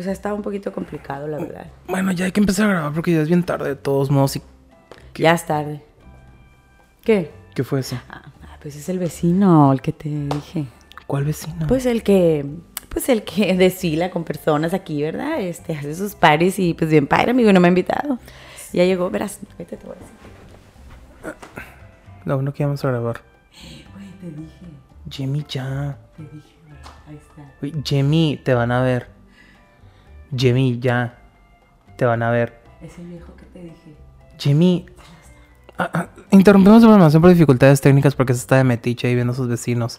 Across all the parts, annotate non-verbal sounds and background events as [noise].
O sea, estaba un poquito complicado, la verdad. Bueno, ya hay que empezar a grabar porque ya es bien tarde de todos modos. y- Ya es tarde. ¿Qué? ¿Qué fue eso? Ah, pues es el vecino, el que te dije. ¿Cuál vecino? Pues el que, pues el que [laughs] desfila con personas aquí, ¿verdad? Este, hace sus pares y pues bien padre, amigo, no me ha invitado. Ya llegó, verás, vete, te voy a decir. Lo bueno que íbamos a grabar. Güey, te dije, Jimmy, ya. te dije, güey, ahí está. Uy, Jimmy, te van a ver. Jimmy, ya. Te van a ver. Ese viejo que te dije. Jimmy. Ah, ah, interrumpimos la programación por dificultades técnicas porque se está de metiche ahí viendo a sus vecinos.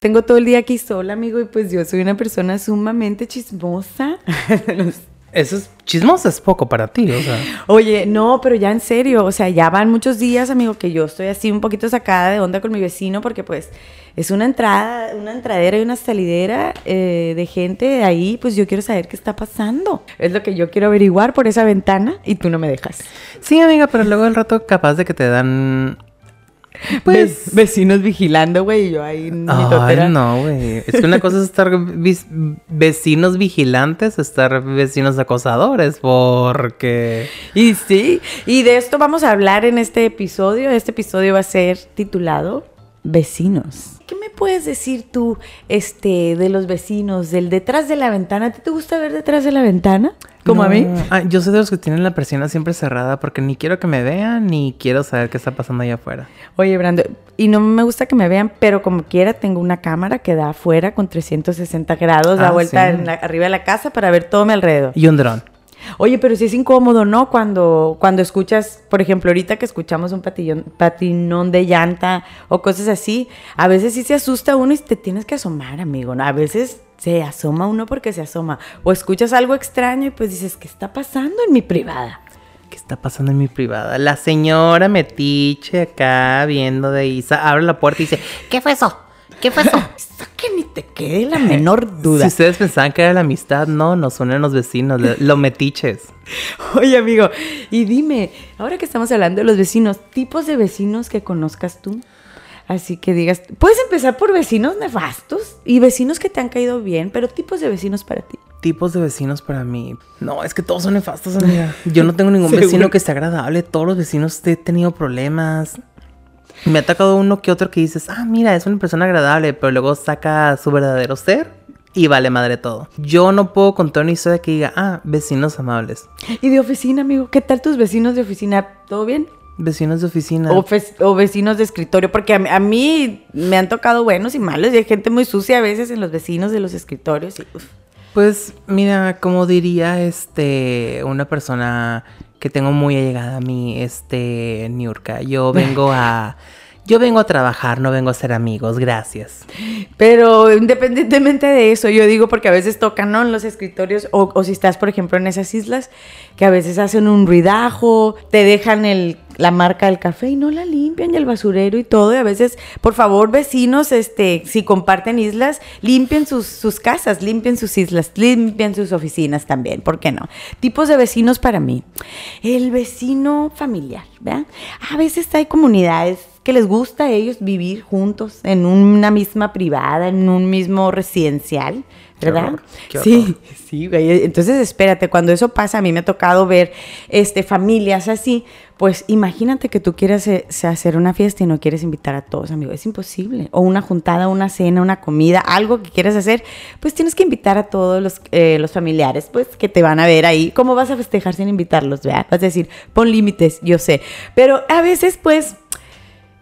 Tengo todo el día aquí sola, amigo, y pues yo soy una persona sumamente chismosa. [laughs] Eso es chismoso, es poco para ti, o sea. Oye, no, pero ya en serio, o sea, ya van muchos días, amigo, que yo estoy así un poquito sacada de onda con mi vecino porque pues es una entrada, una entradera y una salidera eh, de gente ahí, pues yo quiero saber qué está pasando. Es lo que yo quiero averiguar por esa ventana y tú no me dejas. Sí, amiga, pero luego el rato capaz de que te dan. [laughs] Pues vecinos vigilando, güey, y yo ahí en mi Ay, no, güey. Es que una cosa es estar vecinos vigilantes, estar vecinos acosadores, porque. Y sí, y de esto vamos a hablar en este episodio. Este episodio va a ser titulado Vecinos. ¿Qué me puedes decir tú este, de los vecinos, del detrás de la ventana? ¿A ti te gusta ver detrás de la ventana? Como a mí. Ah, yo soy de los que tienen la persiana siempre cerrada porque ni quiero que me vean ni quiero saber qué está pasando allá afuera. Oye, Brando, y no me gusta que me vean, pero como quiera, tengo una cámara que da afuera con 360 grados, da Ah, vuelta sí. en la- arriba de la casa para ver todo mi alrededor. Y un dron. Oye, pero sí es incómodo, ¿no? Cuando, cuando escuchas, por ejemplo, ahorita que escuchamos un patillón- patinón de llanta o cosas así, a veces sí se asusta uno y te tienes que asomar, amigo, ¿no? A veces se asoma uno porque se asoma. O escuchas algo extraño y pues dices, ¿qué está pasando en mi privada? ¿Qué está pasando en mi privada? La señora metiche acá viendo de Isa abre la puerta y dice, ¿qué fue eso? ¿Qué eso? [laughs] Esto que ni te quede la menor [laughs] duda. Si ustedes pensaban que era la amistad, no, nos unen los vecinos, los metiches. [laughs] Oye, amigo, y dime, ahora que estamos hablando de los vecinos, tipos de vecinos que conozcas tú. Así que digas, puedes empezar por vecinos nefastos y vecinos que te han caído bien, pero tipos de vecinos para ti. Tipos de vecinos para mí. No, es que todos son nefastos, amiga. Yo no tengo ningún vecino que sea agradable. Todos los vecinos he tenido problemas. Me ha tocado uno que otro que dices, ah, mira, es una persona agradable, pero luego saca su verdadero ser y vale madre todo. Yo no puedo contar una historia que diga, ah, vecinos amables. Y de oficina, amigo, ¿qué tal tus vecinos de oficina? ¿Todo bien? Vecinos de oficina. O, vecinos de escritorio, porque a, mí- a mí me han tocado buenos y malos y hay gente muy sucia a veces en los vecinos de los escritorios. y. Pues mira, como diría este una persona que tengo muy allegada a mí, este Niurka, yo vengo a yo vengo a trabajar, no vengo a ser amigos, gracias. Pero independientemente de eso, yo digo porque a veces tocan, ¿no? En los escritorios, o, o si estás, por ejemplo, en esas islas, que a veces hacen un ruidajo, te dejan el, la marca del café y no la limpian, y el basurero y todo. Y a veces, por favor, vecinos, este, si comparten islas, limpien sus, sus casas, limpien sus islas, limpien sus oficinas también, ¿por qué no? Tipos de vecinos para mí. El vecino familiar, ¿verdad? A veces hay comunidades que les gusta a ellos vivir juntos en una misma privada, en un mismo residencial, Qué ¿verdad? horror, qué sí, horror. [laughs] sí, güey. Entonces, espérate, cuando eso pasa, a mí me ha tocado ver este, familias así, pues imagínate que tú quieres eh, hacer una fiesta y no quieres invitar a todos, amigo, es imposible. O una juntada, una cena, una comida, algo que quieras hacer, pues tienes que invitar a todos los, eh, los familiares, pues que te van a ver ahí. ¿Cómo vas a festejar sin invitarlos? ¿verdad? Vas a decir, pon límites, yo sé. Pero a veces, pues,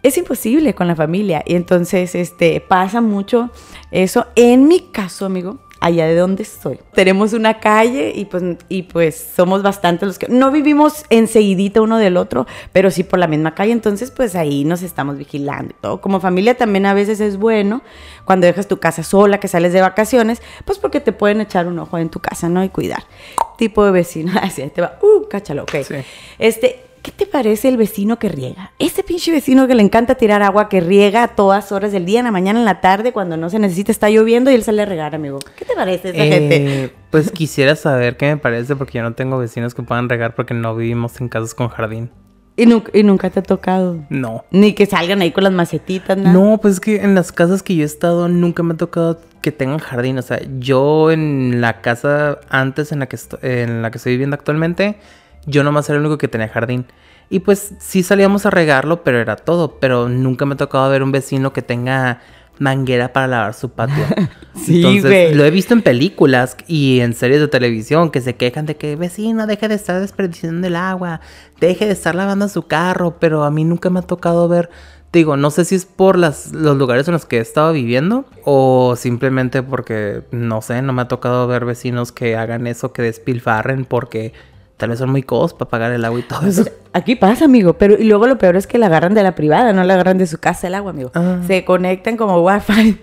es imposible con la familia. Y entonces, este, pasa mucho eso. En mi caso, amigo, allá de donde estoy, tenemos una calle y pues, y pues somos bastantes los que no vivimos enseguidita uno del otro, pero sí por la misma calle. Entonces, pues ahí nos estamos vigilando y todo. Como familia también a veces es bueno cuando dejas tu casa sola, que sales de vacaciones, pues porque te pueden echar un ojo en tu casa, ¿no? Y cuidar. Tipo de vecino, [laughs] así te va, uh, cáchalo, ok. Sí. Este, ¿qué te parece el vecino que riega? Ese pinche vecino que le encanta tirar agua, que riega a todas horas del día, en la mañana, en la tarde, cuando no se necesita, está lloviendo y él sale a regar, amigo. ¿Qué te parece esa gente? Eh, pues quisiera saber qué me parece porque yo no tengo vecinos que puedan regar porque no vivimos en casas con jardín. ¿Y, nu- y nunca te ha tocado. No. Ni que salgan ahí con las macetitas, nada. No, pues es que en las casas que yo he estado nunca me ha tocado que tengan jardín. O sea, yo en la casa antes en la que, en la que estoy viviendo actualmente, yo nomás era el único que tenía jardín. Y pues sí salíamos a regarlo, pero era todo. Pero nunca me ha tocado ver un vecino que tenga manguera para lavar su patio. [laughs] Sí, Entonces, güey. lo he visto en películas y en series de televisión que se quejan de que vecino deje de estar desperdiciando el agua, deje de estar lavando su carro, pero a mí nunca me ha tocado ver, digo, no sé si es por las, los lugares en los que he estado viviendo o simplemente porque, no sé, no me ha tocado ver vecinos que hagan eso, que despilfarren porque tal vez son muy codos para pagar el agua y todo eso. Aquí pasa, amigo, pero y luego lo peor es que la agarran de la privada, no la agarran de su casa el agua, amigo. Ah. Se conectan como wifi.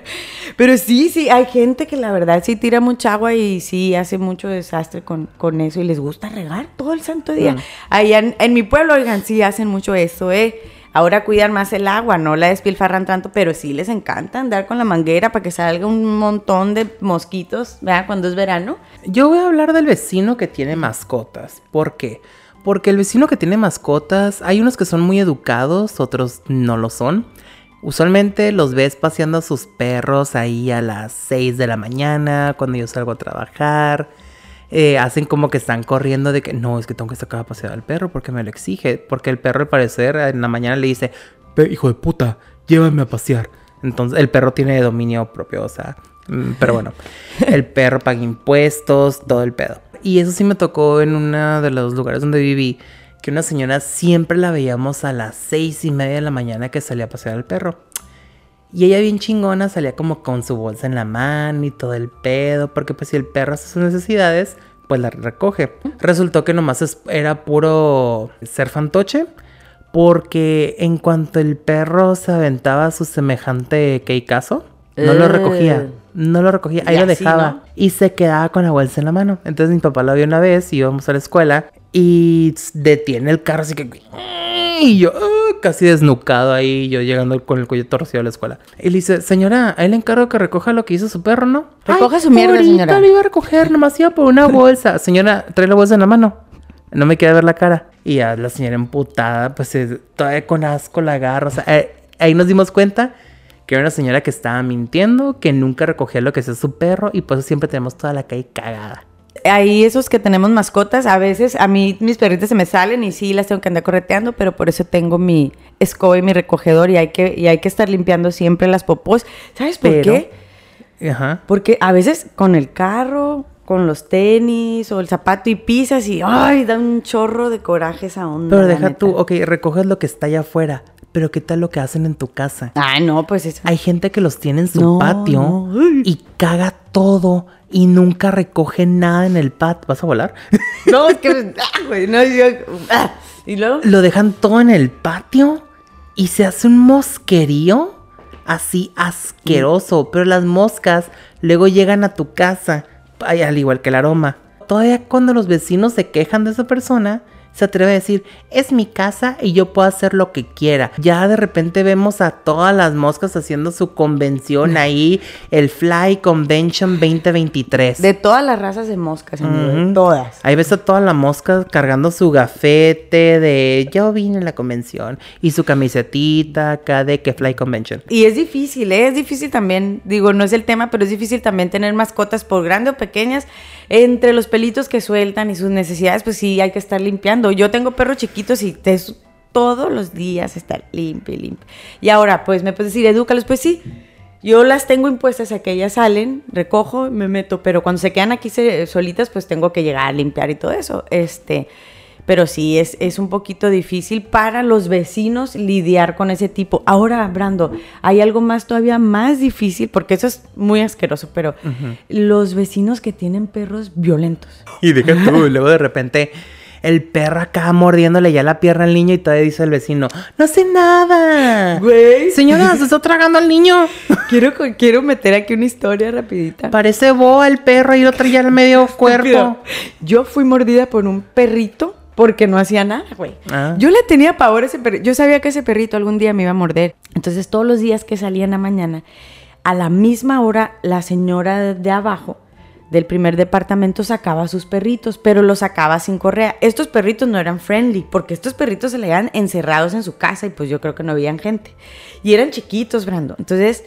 [laughs] pero sí, sí, hay gente que la verdad sí tira mucha agua y sí hace mucho desastre con, con eso y les gusta regar todo el santo día. Mm. Allá en, en mi pueblo, oigan, sí hacen mucho eso, ¿eh? Ahora cuidan más el agua, no la despilfarran tanto, pero sí les encanta andar con la manguera para que salga un montón de mosquitos, ¿verdad? Cuando es verano. Yo voy a hablar del vecino que tiene mascotas. ¿Por qué? Porque el vecino que tiene mascotas, hay unos que son muy educados, otros no lo son. Usualmente los ves paseando a sus perros ahí a las 6 de la mañana, cuando yo salgo a trabajar. Eh, hacen como que están corriendo de que no, es que tengo que sacar a pasear al perro porque me lo exige. Porque el perro al parecer en la mañana le dice, "Ve, hijo de puta, llévame a pasear. Entonces el perro tiene dominio propio, o sea, mm, pero bueno, [laughs] el perro paga impuestos, todo el pedo. Y eso sí me tocó en uno de los lugares donde viví, que una señora siempre la veíamos a las seis y media de la mañana que salía a pasear al perro. Y ella bien chingona salía como con su bolsa en la mano y todo el pedo, porque pues si el perro hace sus necesidades, pues la recoge. Resultó que nomás era puro ser fantoche, porque en cuanto el perro se aventaba su semejante queicazo, no lo recogía. Ugh. No lo recogía, ahí lo dejaba. ¿no? Y se quedaba con la bolsa en la mano. Entonces mi papá lo vio una vez y íbamos a la escuela y detiene el carro así que... Y yo ah, casi desnucado ahí, yo llegando con el cuello torcido a la escuela. Y le dice, señora, ahí le encargo que recoja lo que hizo su perro, ¿no? Recoja "Ay, su mierda, señora". lo iba a recoger, nomás iba por una [laughs] bolsa. Señora, trae la bolsa en la mano. No me queda ver la cara. Y ya la señora emputada, pues eh, todavía con asco la agarra. O sea, eh, ahí nos dimos cuenta que era una señora que estaba mintiendo, que nunca recogía lo que hacía su perro y por eso siempre tenemos toda la calle cagada. Ahí esos que tenemos mascotas, a veces a mí mis perritas se me salen y sí las tengo que andar correteando, pero por eso tengo mi escoba y mi recogedor y hay que, y hay que estar limpiando siempre las popós. ¿Sabes por Pero- qué? Ajá. Porque a veces con el carro, con los tenis o el zapato y pisas y ¡ay! da un chorro de coraje esa onda. Pero deja neta. tú, ok, recoges lo que está allá afuera, pero ¿qué tal lo que hacen en tu casa? Ay, no, pues eso. Hay gente que los tiene en su No, patio no. Y caga todo y nunca recoge nada en el patio. ¿Vas a volar? [laughs] No, es que. [laughs] ah, güey, no, yo- ah. Y luego. Lo dejan todo en el patio y se hace un mosquerío así asqueroso. Pero las moscas luego llegan a tu casa, ay, al igual que el aroma. Todavía cuando los vecinos se quejan de esa persona, se atreve a decir, es mi casa y yo puedo hacer lo que quiera. Ya de repente vemos a todas las moscas haciendo su convención ahí, el Fly Convention 2023. De todas las razas de moscas, todas. Ahí ves a toda la mosca cargando su gafete de yo vine a la convención y su camisetita acá de que Fly Convention. Y es difícil, ¿eh? es difícil también, digo, no es el tema, pero es difícil también tener mascotas por grande o pequeñas. Entre los pelitos que sueltan y sus necesidades, pues sí, hay que estar limpiando. Yo tengo perros chiquitos y te, todos los días estar limpio y limpio. Y ahora, pues me puedes decir, edúcalos, pues sí. Yo las tengo impuestas a que ellas salen, recojo, me meto, pero cuando se quedan aquí solitas, pues tengo que llegar a limpiar y todo eso. Este, pero sí, es, es un poquito difícil para los vecinos lidiar con ese tipo. Ahora, Brando, hay algo más todavía más difícil, porque eso es muy asqueroso, pero los vecinos que tienen perros violentos. Y deja tú, [laughs] luego de repente el perro acá mordiéndole ya la pierna al niño y todavía dice el vecino, no hace nada. Güey. Señora, se está tragando al niño. [laughs] Quiero, quiero meter aquí una historia rapidita. Parece boa el perro y lo traía al medio [laughs] cuerpo. Yo fui mordida por un perrito porque no hacía nada, güey. Ah. Yo le tenía pavor a ese perrito. Yo sabía que ese perrito algún día me iba a morder. Entonces, todos los días que salía en la mañana, a la misma hora, la señora de abajo del primer departamento sacaba a sus perritos, pero los sacaba sin correa. Estos perritos no eran friendly, porque estos perritos se le iban encerrados en su casa y pues yo creo que no habían gente. Y eran chiquitos, Brando. Entonces,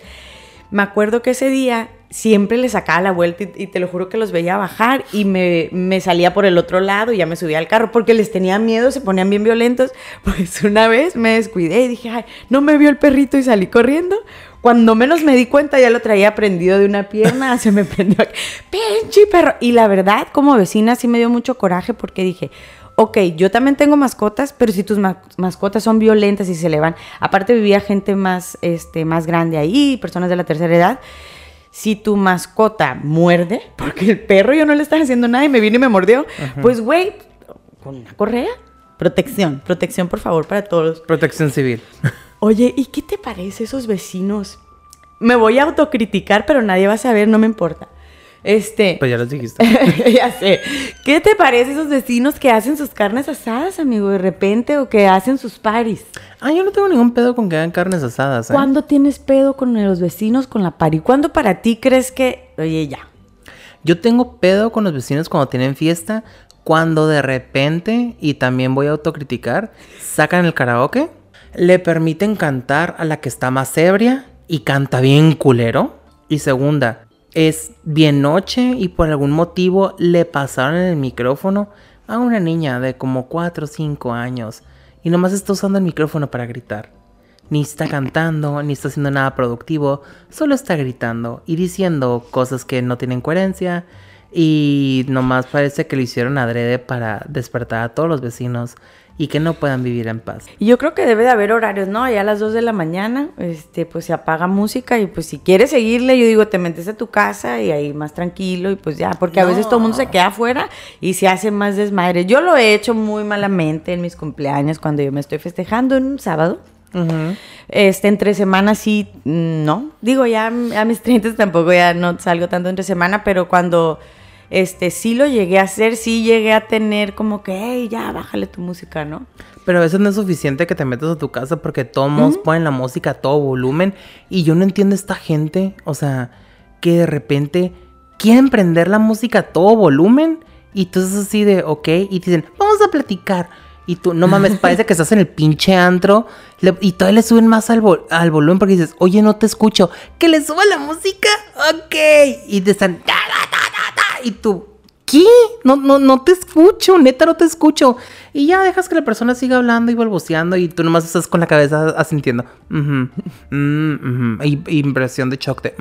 me acuerdo que ese día siempre le sacaba la vuelta y, te lo juro que los veía bajar y me, me, salía por el otro lado y ya me subía al carro porque les tenía miedo, se ponían bien violentos. [laughs] Pues una vez me descuidé y dije, ay, no me vio el perrito y salí corriendo. Cuando menos me di cuenta ya lo traía prendido de una pierna, [laughs] se me prendió, pinche perro. Y la verdad, como vecina sí me dio mucho coraje porque dije, ok, yo también tengo mascotas, pero si tus mascotas son violentas y se le van, aparte vivía gente más, este, más grande ahí, personas de la tercera edad, si tu mascota muerde, [laughs] porque el perro yo no le estaba haciendo nada y me vino y me mordió, pues güey, con una correa, protección, protección por favor para todos. Protección civil. [laughs] Oye, ¿y qué te parece esos vecinos? Me voy a autocriticar, pero nadie va a saber, no me importa. Este. Pues ya los dijiste. [laughs] ya sé. ¿Qué te parece esos vecinos que hacen sus carnes asadas, amigo, de repente, o que hacen sus paris? Ah, yo no tengo ningún pedo con que hagan carnes asadas. ¿eh? ¿Cuándo tienes pedo con los vecinos con la pari? ¿Cuándo para ti crees que, oye, ya? Yo tengo pedo con los vecinos cuando tienen fiesta, cuando de repente, y también voy a autocriticar, sacan el karaoke, le permiten cantar a la que está más ebria y canta bien culero. Y segunda, es bien noche y por algún motivo le pasaron el micrófono a una niña de como 4 o 5 años y nomás está usando el micrófono para gritar. Ni está cantando, ni está haciendo nada productivo, solo está gritando y diciendo cosas que no tienen coherencia y nomás parece que lo hicieron adrede para despertar a todos los vecinos y que no puedan vivir en paz. Y yo creo que debe de haber horarios, ¿no? Allá a las 2 de la mañana, este, pues se apaga música y pues si quieres seguirle, yo digo, te metes a tu casa y ahí más tranquilo y pues ya, porque a veces todo el mundo se queda afuera y se hace más desmadre. Yo lo he hecho muy malamente en mis cumpleaños cuando yo me estoy festejando en un sábado. Este, entre semanas sí, no. Digo, ya a mis 30 tampoco ya no salgo tanto entre semana, pero cuando este, sí lo llegué a hacer, sí llegué a tener como que, hey, ya, bájale tu música, ¿no? Pero a veces no es suficiente que te metas a tu casa porque todos ponen la música a todo volumen y yo no entiendo esta gente, o sea, que de repente quieren prender la música a todo volumen y tú estás así de, ok, y te dicen, vamos a platicar. Y tú, no mames, [laughs] parece que estás en el pinche antro y todavía le suben más al, al, volumen porque dices, oye, no te escucho. Que le suba la música, ok. Y te están, y tú, ¿qué? No, no, no te escucho, neta no te escucho. Y ya dejas que la persona siga hablando y balbuceando y tú nomás estás con la cabeza asintiendo. Mm, impresión de shock de...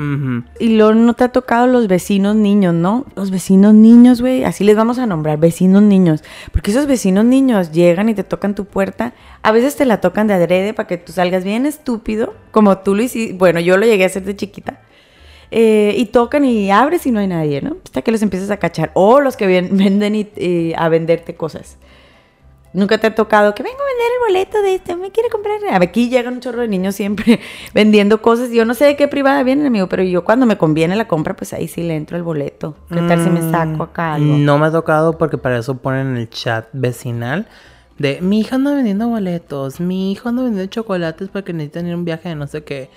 Y luego no te ha tocado los vecinos niños, ¿no? Los vecinos niños, güey, así les vamos a nombrar, vecinos niños. Porque esos vecinos niños llegan y te tocan tu puerta. A veces te la tocan de adrede para que tú salgas bien estúpido, como tú lo hiciste. Bueno, yo lo llegué a hacer de chiquita eh, y tocan y abres y no hay nadie, ¿no? Hasta que los empiezas a cachar. O los que [laughs] venden y, a venderte cosas. Nunca te ha tocado que vengo a vender el boleto de este, me quiere comprar. Aquí llegan un chorro de niños siempre [laughs] vendiendo cosas. Yo no sé de qué privada vienen, amigo, pero yo cuando me conviene la compra, pues ahí sí le entro el boleto. ¿Qué tal si me saco acá algo? No me ha tocado porque para eso ponen en el chat vecinal de mi hija anda vendiendo boletos, mi hijo anda vendiendo chocolates porque necesitan ir a un viaje de no sé qué.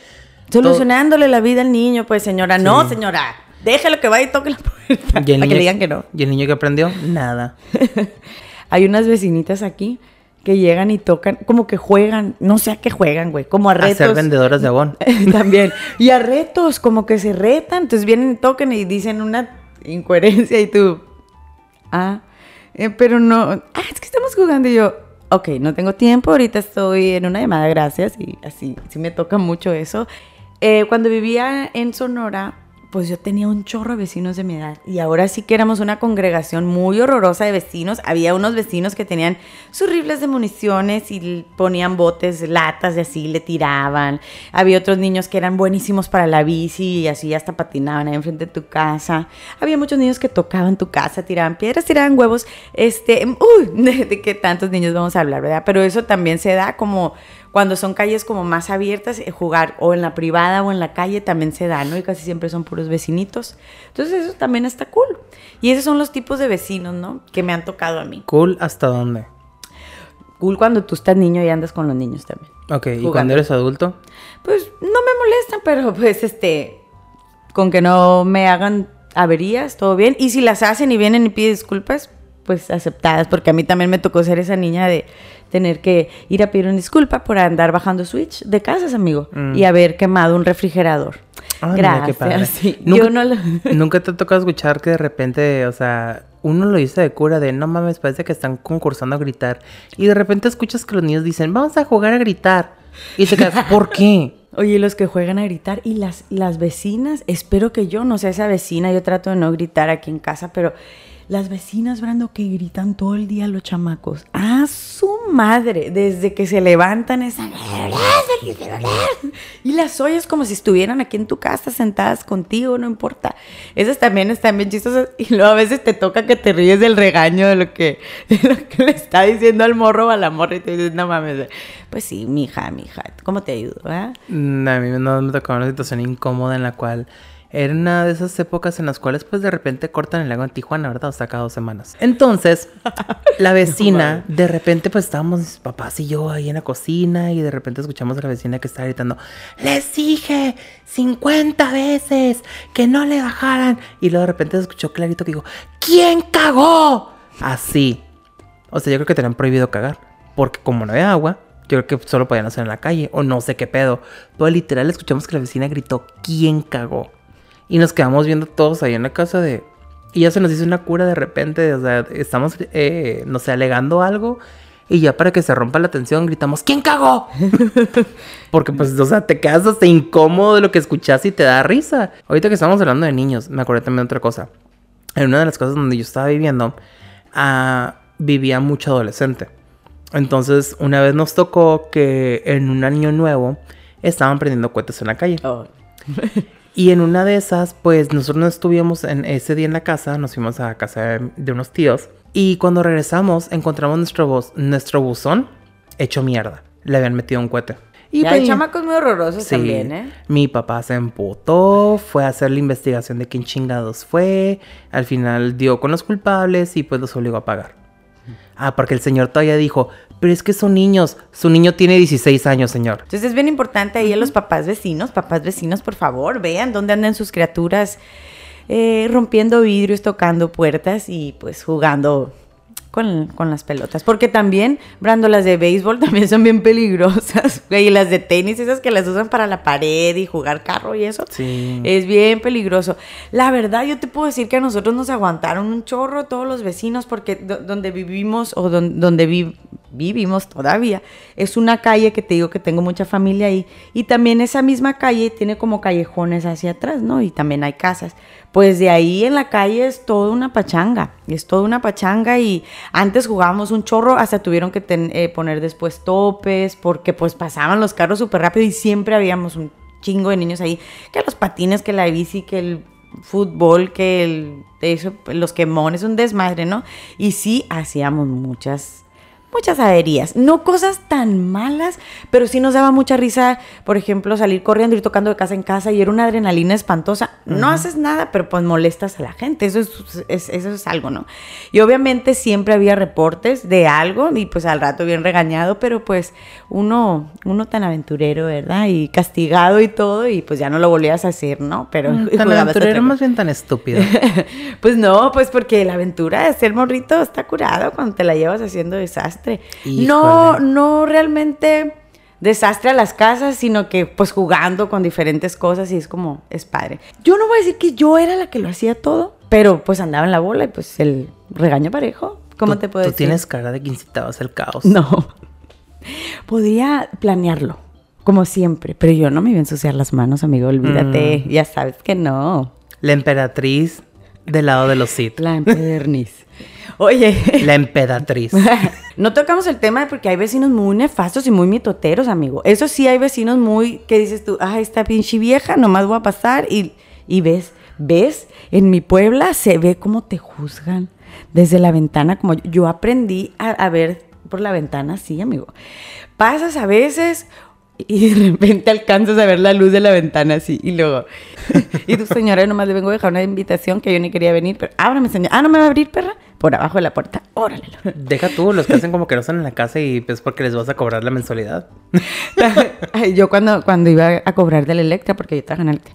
Solucionándole la vida al niño, pues señora. No, señora. Déjalo que vaya y toque la puerta. para que le digan que no. ¿Y el niño que aprendió? Nada. [laughs] Hay unas vecinitas aquí que llegan y tocan, como que juegan, no sé a qué juegan, güey, como a retos. A ser vendedoras de abón. [laughs] También. [laughs] Y a retos, como que se retan, entonces vienen y tocan y dicen una incoherencia y tú, ah, eh, pero no, ah, es que estamos jugando y yo, ok, no tengo tiempo, ahorita estoy en una llamada, gracias, y así, sí me toca mucho eso. Eh, cuando vivía en Sonora, pues yo tenía un chorro de vecinos de mi edad. Y ahora sí que éramos una congregación muy horrorosa de vecinos. Había unos vecinos que tenían sus rifles de municiones y ponían botes, latas de así, le tiraban. Había otros niños que eran buenísimos para la bici y así hasta patinaban ahí enfrente de tu casa. Había muchos niños que tocaban tu casa, tiraban piedras, tiraban huevos. Este, uy, [laughs] de, de qué tantos niños vamos a hablar, ¿verdad? Pero eso también se da como cuando son calles como más abiertas, eh, jugar o en la privada o en la calle también se da, ¿no? Y casi siempre son puros vecinitos. Entonces eso también está cool. Y esos son los tipos de vecinos, ¿no? Que me han tocado a mí. Cool hasta dónde? Cool cuando tú estás niño y andas con los niños también. Ok, ¿y cuando eres adulto? Pues no me molestan, pero pues este, con que no me hagan averías, todo bien. Y si las hacen y vienen y piden disculpas, pues aceptadas, porque a mí también me tocó ser esa niña de tener que ir a pedir una disculpa por andar bajando switch de casas, amigo, Mm. y haber quemado un refrigerador. Ah, mira, qué Gracias. [laughs] sí. Nunca, Yo no lo... [laughs] nunca te ha tocado escuchar que de repente, o sea, uno lo dice de cura de no mames, parece que están concursando a gritar. Y de repente escuchas que los niños dicen, vamos a jugar a gritar. Y te quedas, ¿por qué? [laughs] Oye, los que juegan a gritar y las, las vecinas, espero que yo no sea esa vecina, yo trato de no gritar aquí en casa, pero las vecinas, Brando, que gritan todo el día los chamacos. A su madre, desde que se levantan esa... Y las oyes como si estuvieran aquí en tu casa sentadas contigo, no importa. Esas también están bien chistosas y luego a veces te toca que te ríes del regaño de lo que, [laughs] le está diciendo al morro o a la morra y te dices, no mames. Pues sí, mija, mija, ¿cómo te ayudo? ah? Mm, A mí no me tocaba una situación incómoda en la cual era una de esas épocas en las cuales pues de repente cortan el lago en Tijuana, ¿verdad? O sea, cada dos semanas. Entonces, [laughs] la vecina, de repente pues estábamos mis papás y yo ahí en la cocina y de repente escuchamos a la vecina que estaba gritando, les dije 50 veces que no le bajaran. Y luego de repente se escuchó clarito que dijo, ¿quién cagó? Así. O sea, yo creo que tenían prohibido cagar. Porque como no había agua, yo creo que solo podían hacer en la calle. O no sé qué pedo. Pero literal escuchamos que la vecina gritó, ¿quién cagó? Y nos quedamos viendo todos ahí en la casa de... Y ya se nos hizo una cura de repente. O sea, estamos, eh, no sé, alegando algo. Y ya para que se rompa la tensión gritamos, ¿quién cagó? [laughs] Porque pues, o sea, te quedas hasta incómodo de lo que escuchas y te da risa. Ahorita que estamos hablando de niños, me acordé también de otra cosa. En una de las casas donde yo estaba viviendo, ah, vivía mucho adolescente. Entonces, una vez nos tocó que en un año nuevo estaban prendiendo cohetes en la calle. Oh. [laughs] Y en una de esas, pues nosotros no estuvimos en ese día en la casa, nos fuimos a casa de, de unos tíos. Y cuando regresamos, encontramos nuestro, buzón hecho mierda. Le habían metido un cohete. Y Y hay pues, chamacos muy horrorosos sí, también, ¿eh? Mi papá se emputó, fue a hacer la investigación de quién chingados fue. Al final dio con los culpables y pues los obligó a pagar. Ah, porque el señor todavía dijo, pero es que son niños. Su niño tiene 16 años, señor. Entonces es bien importante ahí a los papás vecinos, papás vecinos, por favor, vean dónde andan sus criaturas eh, rompiendo vidrios, tocando puertas y pues jugando con, con las pelotas. Porque también, Brando, las de béisbol [laughs] también son bien peligrosas. güey, Y las de tenis, esas que las usan para la pared y jugar carro y eso. Sí. Es bien peligroso. La verdad, yo te puedo decir que a nosotros nos aguantaron un chorro todos los vecinos porque do- donde vivimos o don- donde vi- vivimos todavía es una calle que te digo que tengo mucha familia ahí y también esa misma calle tiene como callejones hacia atrás, ¿no? Y también hay casas. Pues de ahí en la calle es toda una pachanga, es toda una pachanga y antes jugábamos un chorro, hasta tuvieron que eh, poner después topes porque pues pasaban los carros súper rápido y siempre habíamos un chingo de niños ahí, que los patines, que la bici, que el fútbol, que el, eso, los quemones, un desmadre, ¿no? Y sí hacíamos muchas muchas averías, no cosas tan malas, pero sí nos daba mucha risa, por ejemplo, salir corriendo, ir tocando de casa en casa y era una adrenalina espantosa. No haces nada, pero pues molestas a la gente, eso es, es- eso es algo, ¿no? Y obviamente siempre había reportes de algo y pues al rato bien regañado, pero pues uno, uno tan aventurero, ¿verdad? Y castigado y todo y pues ya no lo volvías a hacer, ¿no? Pero Mm, [laughs] Tan aventurero, más bien tan estúpido. [laughs] Pues no, pues porque la aventura de ser morrito está curado cuando te la llevas haciendo desastre. No, Híjole. no realmente desastre a las casas, sino que pues jugando con diferentes cosas y es como, es padre. Yo no voy a decir que yo era la que lo hacía todo, pero pues andaba en la bola y pues el regaño parejo, ¿cómo Tú- te puedo Tú decir? tienes cara de que incitabas el caos. No. [laughs] Podría planearlo, como siempre, pero yo no me iba a ensuciar las manos, amigo, olvídate, Mm. ya sabes que no. La emperatriz del lado de los Sith. La empederniz. Oye, La emperatriz. [laughs] no tocamos el tema de porque hay vecinos muy nefastos y muy mitoteros, amigo. Eso sí, hay vecinos muy que dices tú, ah, esta pinche vieja, nomás voy a pasar y, y ves, ves, en mi Puebla se ve cómo te juzgan desde la ventana, como yo, yo aprendí a, a ver por la ventana así, amigo. Pasas a veces y de repente alcanzas a ver la luz de la ventana así y luego, [laughs] y tu señora, nomás le vengo a dejar una invitación que yo ni quería venir, pero ábrame, señora. Ah, ¿no me va a abrir, perra? por abajo de la puerta. Órale. Deja tú, los que hacen como que no están en la casa y es porque les vas a cobrar la mensualidad. [laughs] Yo cuando, cuando iba a cobrar de la Electra, porque yo trabajaba en Electra,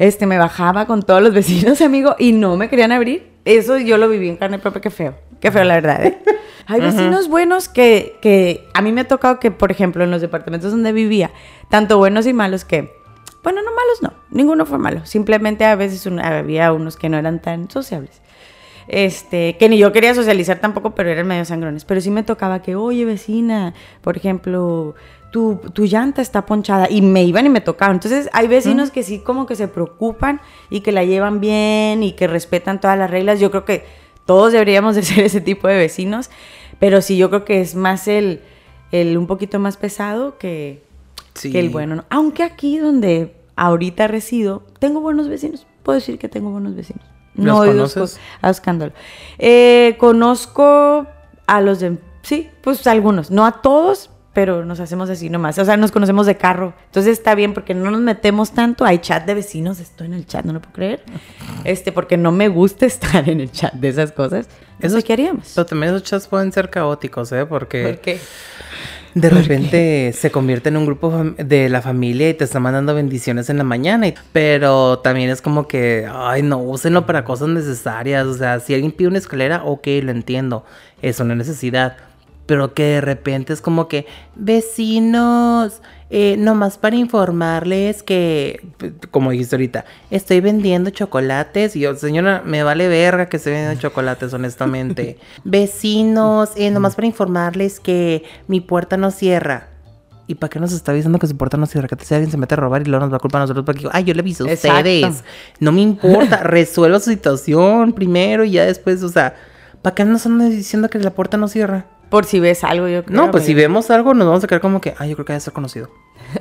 este, me bajaba con todos los vecinos, [laughs] amigo, y no me querían abrir. Eso yo lo viví en carne propia, qué feo. Qué feo, la verdad, ¿eh? [laughs] Hay vecinos buenos que, que a mí me ha tocado que, por ejemplo, en los departamentos donde vivía, tanto buenos y malos que, bueno, no malos no, ninguno fue malo. Simplemente a veces un- había unos que no eran tan sociables. Este, que ni yo quería socializar tampoco, pero eran medio sangrones. Pero sí me tocaba que, oye, vecina, por ejemplo, tu, tu llanta está ponchada. Y me iban y me tocaban. Entonces, hay vecinos que sí como que se preocupan y que la llevan bien y que respetan todas las reglas. Yo creo que todos deberíamos de ser ese tipo de vecinos. Pero sí, yo creo que es más el, el un poquito más pesado que, Sí. que el bueno. ¿no? Aunque aquí donde ahorita resido, tengo buenos vecinos. Puedo decir que tengo buenos vecinos. ¿Los No oídos conoces? co- a escándalo. Eh, conozco a los de... Sí, pues algunos. No a todos, pero nos hacemos así nomás. O sea, nos conocemos de carro. Entonces está bien porque no nos metemos tanto. Hay chat de vecinos. Estoy en el chat, no lo puedo creer. Este, porque no me gusta [laughs] estar en el chat de esas cosas. Eso ¿qué haríamos? Pero también esos chats pueden ser caóticos, ¿eh? Porque ¿Por qué? de repente se convierte en un grupo de la familia y te está mandando bendiciones en la mañana. y- Pero también es como que, ay, no, úsenlo para cosas necesarias. O sea, si alguien pide una escalera, ok, lo entiendo. Es una necesidad. Pero que de repente es como que, vecinos, eh, nomás para informarles que, como dijiste ahorita, estoy vendiendo chocolates. Y yo, señora, me vale verga que se vendan chocolates, honestamente. [laughs] vecinos, eh, nomás para informarles que mi puerta no cierra. ¿Y para qué nos está avisando que su puerta no cierra? Que si alguien se mete a robar y luego nos va a culpar a nosotros porque, ay, yo le aviso a ustedes. No me importa, [laughs] resuelva su situación primero y ya después, o sea, ¿para qué nos andan diciendo que la puerta no cierra? Por si ves algo, yo creo. No, pues si vemos algo nos vamos a quedar como que, ay, yo creo que debe ser conocido.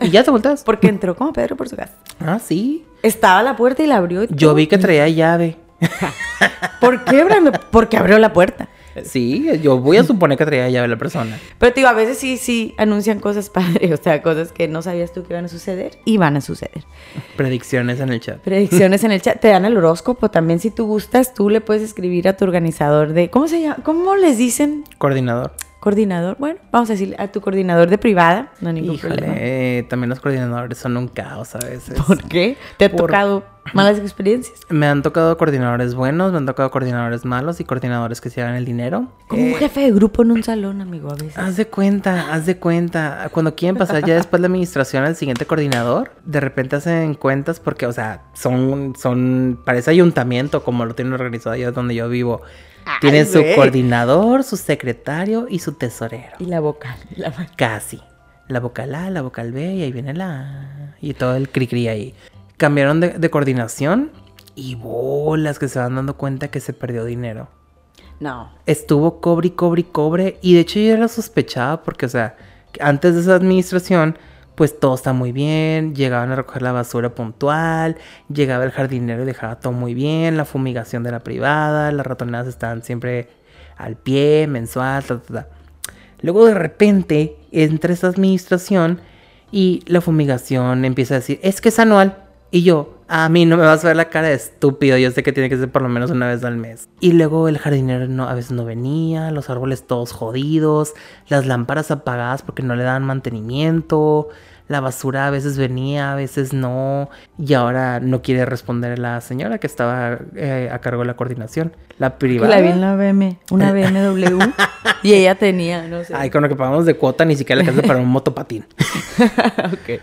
Y ya te volteas. [laughs] Porque entró como Pedro por su casa. ah, sí. Estaba a la puerta y la abrió. y Yo vi que traía llave. [laughs] ¿Por qué, Brando? Porque abrió la puerta. Sí, yo voy a [laughs] suponer que traía llave la persona. Pero te digo, a veces sí, sí anuncian cosas padres, o sea, cosas que no sabías tú que iban a suceder y van a suceder. Predicciones en el chat. Predicciones en el [laughs] chat, te dan el horóscopo también si tú gustas, tú le puedes escribir a tu organizador de, ¿cómo se llama? ¿Cómo les dicen? Coordinador. Coordinador, bueno, vamos a decirle a tu coordinador de privada, no hay ningún problema. Híjole, eh, también los coordinadores son un caos a veces. ¿Por qué? ¿Te ha Por- tocado malas experiencias? Me han tocado coordinadores buenos, me han tocado coordinadores malos y coordinadores que se hagan el dinero. Como un jefe de grupo en un salón, amigo, a veces. Haz de cuenta, haz de cuenta. Cuando quieren pasar ya después de la administración al siguiente coordinador, de repente hacen cuentas porque, o sea, son, son, parece ayuntamiento como lo tienen organizado allá donde yo vivo. Tienen su güey. coordinador, su secretario y su tesorero. Y la boca. y la. Casi. La vocal A, la vocal B y ahí viene la A, y todo el cri cri ahí. Cambiaron de, de coordinación y bolas que se van dando cuenta que se perdió dinero No. estuvo cobre y cobre y cobre. Y de hecho yo ya lo sospechaba porque, o sea, antes de esa administración, pues todo está muy bien. Llegaban a recoger la basura puntual. Llegaba el jardinero y dejaba todo muy bien. La fumigación de la privada. Las ratonadas estaban siempre al pie, mensual, ta, ta, ta. Luego de repente entra esa administración y la fumigación empieza a decir, es que es anual. Y yo, a mí no me vas a ver la cara de estúpido, yo sé que tiene que ser por lo menos una vez al mes. Y luego el jardinero no, a veces no venía, los árboles todos jodidos, las lámparas apagadas porque no le daban mantenimiento, la basura a veces venía, a veces no. Y ahora no quiere responder la señora que estaba eh, a cargo de la coordinación. La privada. la vi en la BM, una BMW. y ella tenía, no sé. Ay, con lo que pagamos de cuota ni siquiera le alcanza para un motopatín. [laughs] ok.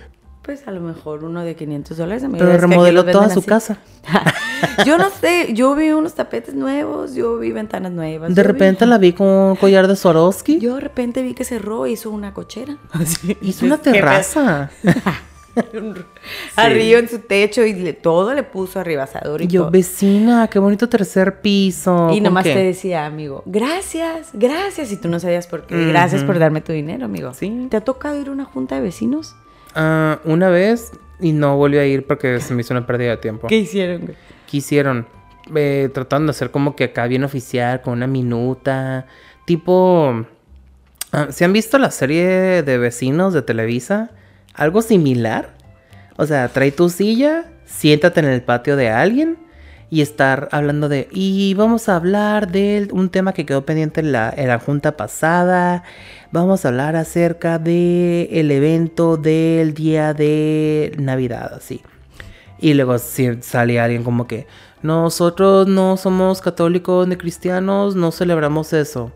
Pues a lo mejor uno de 500 dólares. Pero remodeló toda su así. casa. [laughs] yo no sé, yo vi unos tapetes nuevos, yo vi ventanas nuevas. De vi- repente la vi con un collar de Swarovski. Yo de repente vi que cerró e hizo una cochera. [laughs] Así. Hizo una Qué terraza. [laughs] Arriba en su techo y le- todo le puso arribasador y Y yo, todo. vecina, qué bonito tercer piso. Y ¿Con nomás qué? te decía, amigo, gracias, gracias. Y tú no sabías por qué. Gracias por darme tu dinero, amigo. Sí. ¿Te ha tocado ir a una junta de vecinos? Ah, una vez y no volví a ir porque se me hizo una pérdida de tiempo. ¿Qué hicieron, güey? Quisieron, eh, tratando de hacer como que acá bien oficial, con una minuta. Tipo, ah, ¿se han visto la serie de vecinos de Televisa? Algo similar. O sea, trae tu silla, siéntate en el patio de alguien y estar hablando de, y vamos a hablar de un tema que quedó pendiente en la, en la junta pasada, vamos a hablar acerca el evento del día de Navidad, así. Y luego si sale alguien como que, nosotros no somos católicos ni cristianos, no celebramos eso.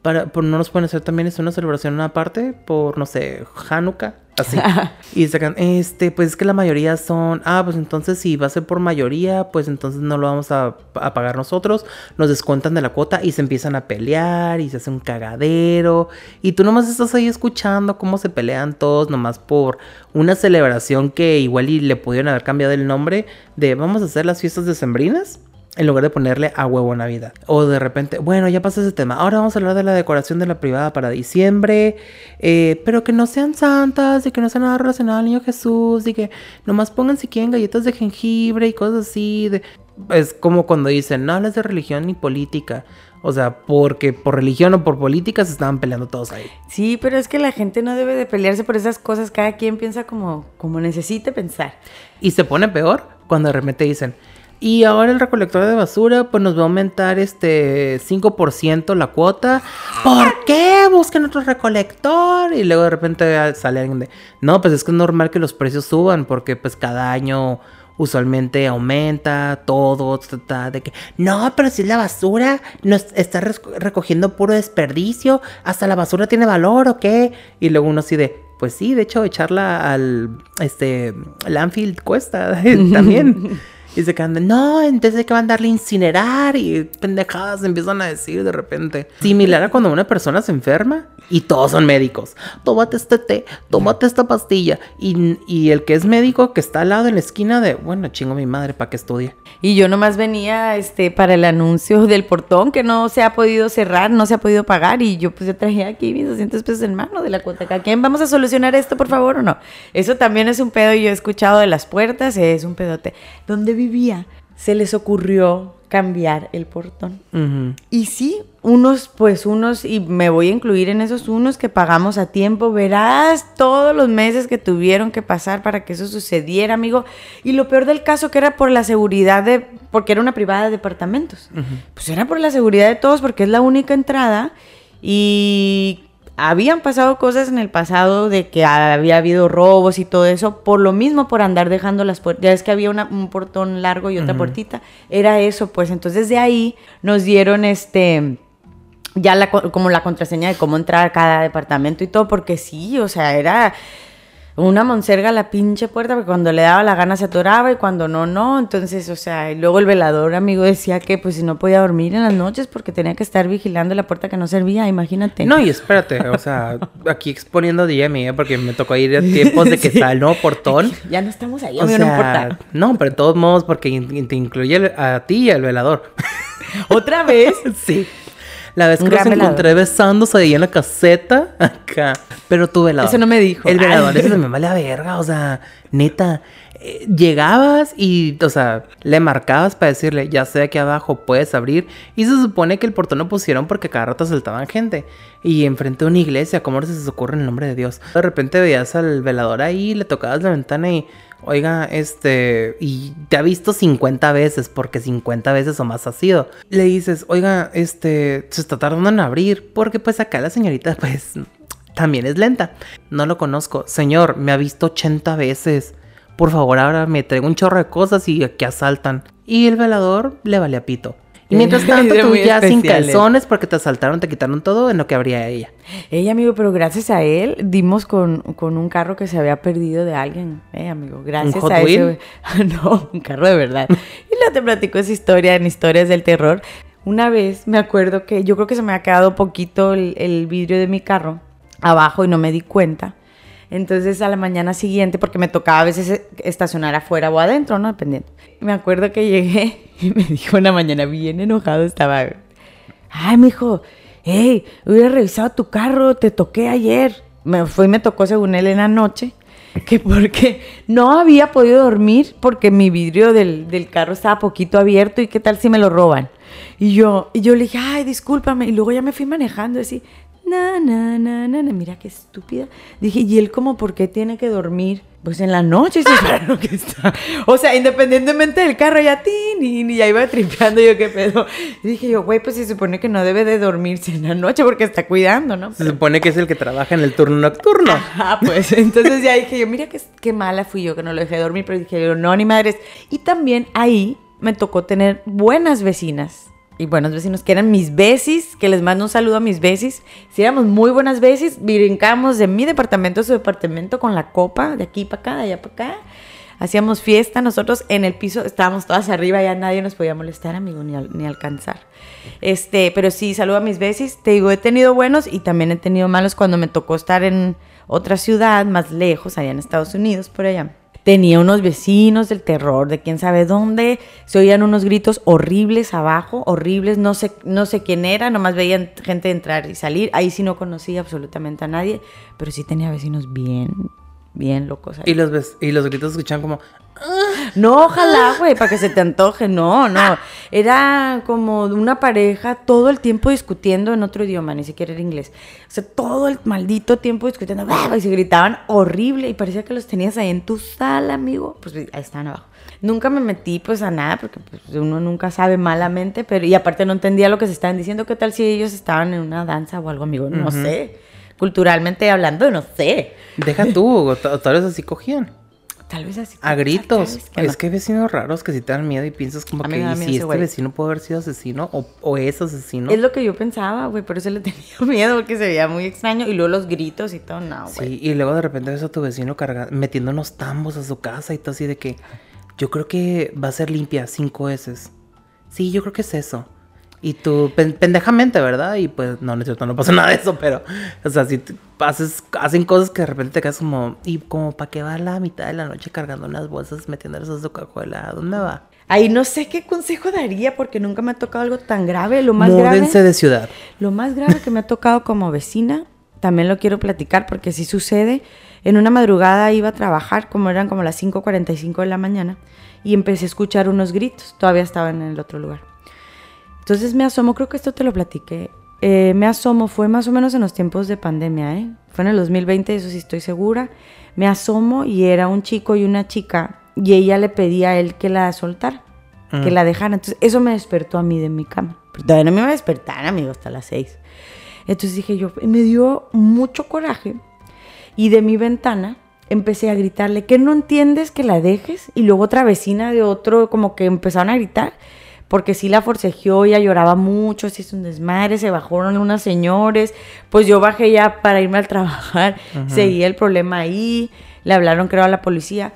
Para, no nos pueden hacer también es una celebración aparte por, no sé, Hanukkah. Así. [laughs] y sacan, este, pues es que la mayoría son, ah, pues entonces si va a ser por mayoría, pues entonces no lo vamos a, a, pagar nosotros, nos descuentan de la cuota y se empiezan a pelear y se hace un cagadero. Y tú nomás estás ahí escuchando cómo se pelean todos, nomás por una celebración que igual y le pudieron haber cambiado el nombre de vamos a hacer las fiestas decembrinas en lugar de ponerle a huevo Navidad. O de repente, bueno, ya pasa ese tema. Ahora vamos a hablar de la decoración de la privada para diciembre. Eh, pero que no sean santas y que no sea nada relacionado al niño Jesús. Y que nomás pongan si quieren galletas de jengibre y cosas así. De... Es como cuando dicen, no hables de religión ni política. O sea, porque por religión o por política se estaban peleando todos ahí. Sí, pero es que la gente no debe de pelearse por esas cosas. Cada quien piensa como, como necesite pensar. Y se pone peor cuando de repente dicen, y ahora el recolector de basura, pues nos va a aumentar este 5% la cuota. ¿Por qué? Busquen otro recolector. Y luego de repente sale alguien de, no, pues es que es normal que los precios suban porque pues cada año usualmente aumenta todo, de que, no, pero si es la basura, nos está recogiendo puro desperdicio, hasta la basura tiene valor o qué. Y luego uno así de, pues sí, de hecho echarla al, este, landfill cuesta [laughs] también. [laughs] Y se quedan no, entonces hay que mandarle a incinerar y pendejadas empiezan a decir de repente. Similar a cuando una persona se enferma y todos son médicos. Tómate este té, tómate esta pastilla. Y, y el que es médico que está al lado en la esquina de, bueno, chingo mi madre para que estudie. Y yo nomás venía este, para el anuncio del portón que no se ha podido cerrar, no se ha podido pagar. Y yo pues yo traje aquí mis 200 pesos en mano de la cuota. ¿Quién vamos a solucionar esto, por favor, o no? Eso también es un pedo. Yo he escuchado de las puertas, es un pedote. ¿Dónde vivía? Se les ocurrió cambiar el portón. Y sí, unos, pues unos, y me voy a incluir en esos unos que pagamos a tiempo, verás todos los meses que tuvieron que pasar para que eso sucediera, amigo. Y lo peor del caso que era por la seguridad de, porque era una privada de departamentos. Pues era por la seguridad de todos, porque es la única entrada. Y habían pasado cosas en el pasado de que había habido robos y todo eso, por lo mismo, por andar dejando las puertas. Ya es que había un portón largo y otra puertita. Era eso, pues. Entonces de ahí nos dieron este. Ya la, como la contraseña de cómo entrar a cada departamento y todo, porque sí, o sea, era una monserga a la pinche puerta, porque cuando le daba la gana se atoraba y cuando no, no. Entonces, o sea, y luego el velador, amigo, decía que pues si no podía dormir en las noches porque tenía que estar vigilando la puerta que no servía, imagínate. No, y espérate, o sea, [laughs] aquí exponiendo día mía, porque me tocó ir a tiempos de que está el nuevo portón. [laughs] Ya no estamos ahí, amigo, no importa. No, pero de todos modos, porque te incluye a ti y al velador. [laughs] ¿Otra vez? sí. La vez que los encontré besándose ahí en la caseta, [laughs] acá. Pero tu velador. Eso no me dijo. El velador, eso me vale a verga, o sea, neta. Eh, llegabas y, o sea, le marcabas para decirle, ya sé aquí abajo, puedes abrir. Y se supone que el portón lo pusieron porque cada rato saltaban gente. Y enfrente de una iglesia, ¿cómo se les ocurre en el nombre de Dios? De repente veías al velador ahí, le tocabas la ventana y oiga, este, y te ha visto 50 veces, porque 50 veces o más ha sido. Le dices, oiga, este, se está tardando en abrir, porque pues acá la señorita, [laughs] pues, también es lenta. No lo conozco. Señor, me ha visto 80 veces. Por favor, ahora me traigo un chorro de cosas y aquí asaltan. Y el velador le vale a pito. Y mientras tanto, tú ya sin calzones porque te asaltaron, te quitaron todo en lo que habría ella. Ella, amigo, pero gracias a él dimos con, un carro que se había perdido de alguien. Eh, amigo, gracias a eso. [laughs] no, un carro de verdad. [laughs] y luego te platico esa historia en Historias del Terror. Una vez me acuerdo que yo creo que se me ha quedado poquito el, el vidrio de mi carro abajo y no me di cuenta. Entonces a la mañana siguiente, porque me tocaba a veces estacionar afuera o adentro, ¿no? Dependiendo. Me acuerdo que llegué [laughs] y me dijo una mañana bien enojado, estaba, ay, mijo, hey, hubiera revisado tu carro, te toqué ayer. Me fue y me tocó según él en la noche, que porque no había podido dormir porque mi vidrio del, del carro estaba poquito abierto y qué tal si me lo roban. Y yo, y yo le dije, ay, discúlpame. Y luego ya me fui manejando así, na, na, na, na, na. Mira qué estúpida. Dije, ¿y él como por qué tiene que dormir? Pues en la noche, que está. O sea, independientemente del carro, ya tin, y ya iba tripeando yo qué pedo. Y dije yo, güey, pues se supone que no debe de dormirse en la noche porque está cuidando, ¿no? Se supone que es el que trabaja en el turno nocturno. Ah, pues entonces ya dije yo, mira qué, qué mala fui yo que no lo dejé dormir, pero dije yo, no, ni madres. Y también ahí me tocó tener buenas vecinas y buenos vecinos que eran mis besis, que les mando un saludo a mis besis. Si éramos muy buenas besis, brincamos de mi departamento a su departamento con la copa, de aquí para acá, de allá para acá. Hacíamos fiesta, nosotros en el piso estábamos todas arriba, ya nadie nos podía molestar, amigo, ni, ni alcanzar. Este, pero sí, saludo a mis besis. Te digo, he tenido buenos y también he tenido malos cuando me tocó estar en otra ciudad, más lejos, allá en Estados Unidos, por allá Tenía unos vecinos del terror, de quién sabe dónde. Se oían unos gritos horribles abajo, horribles. No sé, no sé quién era, nomás veían gente entrar y salir. Ahí sí no conocía absolutamente a nadie, pero sí tenía vecinos bien, bien locos. Y los, y los gritos escuchaban como, no, ojalá, güey, para que se te antoje. No, no. Era como una pareja todo el tiempo discutiendo en otro idioma, ni siquiera era inglés. O sea, todo el maldito tiempo discutiendo. Y se gritaban horrible. Y parecía que los tenías ahí en tu sala, amigo. Pues ahí estaban abajo. Nunca me metí pues a nada, porque pues, uno nunca sabe malamente, pero y aparte no entendía lo que se estaban diciendo. ¿Qué tal si ellos estaban en una danza o algo, amigo? No sé. Culturalmente hablando, no sé. Deja tú, tal vez así cogían. Tal vez así. A gritos. es que hay vecinos raros que si te dan miedo y piensas como que si este vecino puede haber sido asesino o, o es asesino. Es lo que yo pensaba, güey, por eso le [laughs] tenía miedo porque se veía muy extraño y luego los gritos y todo, no, güey. Sí, y luego de repente ves a tu vecino cargando, metiendo unos tambos a su casa y todo así de que yo creo que va a ser limpia cinco veces. Sí, yo creo que es eso. Y tú, pendejamente, ¿verdad? Y pues, no, no es cierto, no pasa nada de eso, pero, o sea, si haces, hacen cosas que de repente te quedas como, ¿y como para qué va la mitad de la noche cargando unas bolsas, metiéndolas a su cajuela? ¿A dónde va? Ahí no sé qué consejo daría porque nunca me ha tocado algo tan grave. Lo más Múdense de ciudad. Lo más grave que me ha tocado como vecina, también lo quiero platicar porque si sucede. En una madrugada iba a trabajar, como eran como las 5.45 de la mañana, y empecé a escuchar unos gritos. Todavía estaba en el otro lugar entonces me asomo, creo que esto te lo platiqué. Eh, me asomo, fue más o menos en los tiempos de pandemia, ¿eh? Fue en el 2020, eso sí estoy segura. Me asomo y era un chico y una chica y ella le pedía a él que la soltara, que mm. la dejara. Entonces eso me despertó a mí de mi cama. Pero todavía no me iba a despertar, amigo, hasta las seis. Entonces dije yo, me dio mucho coraje y de mi ventana empecé a gritarle, ¿que no entiendes que la dejes? Y luego otra vecina de otro como que empezaron a gritar porque sí la forcejeó, ella lloraba mucho, se hizo un desmadre, se bajaron unos señores, pues yo bajé ya para irme al trabajar, seguía el problema ahí, le hablaron creo a la policía.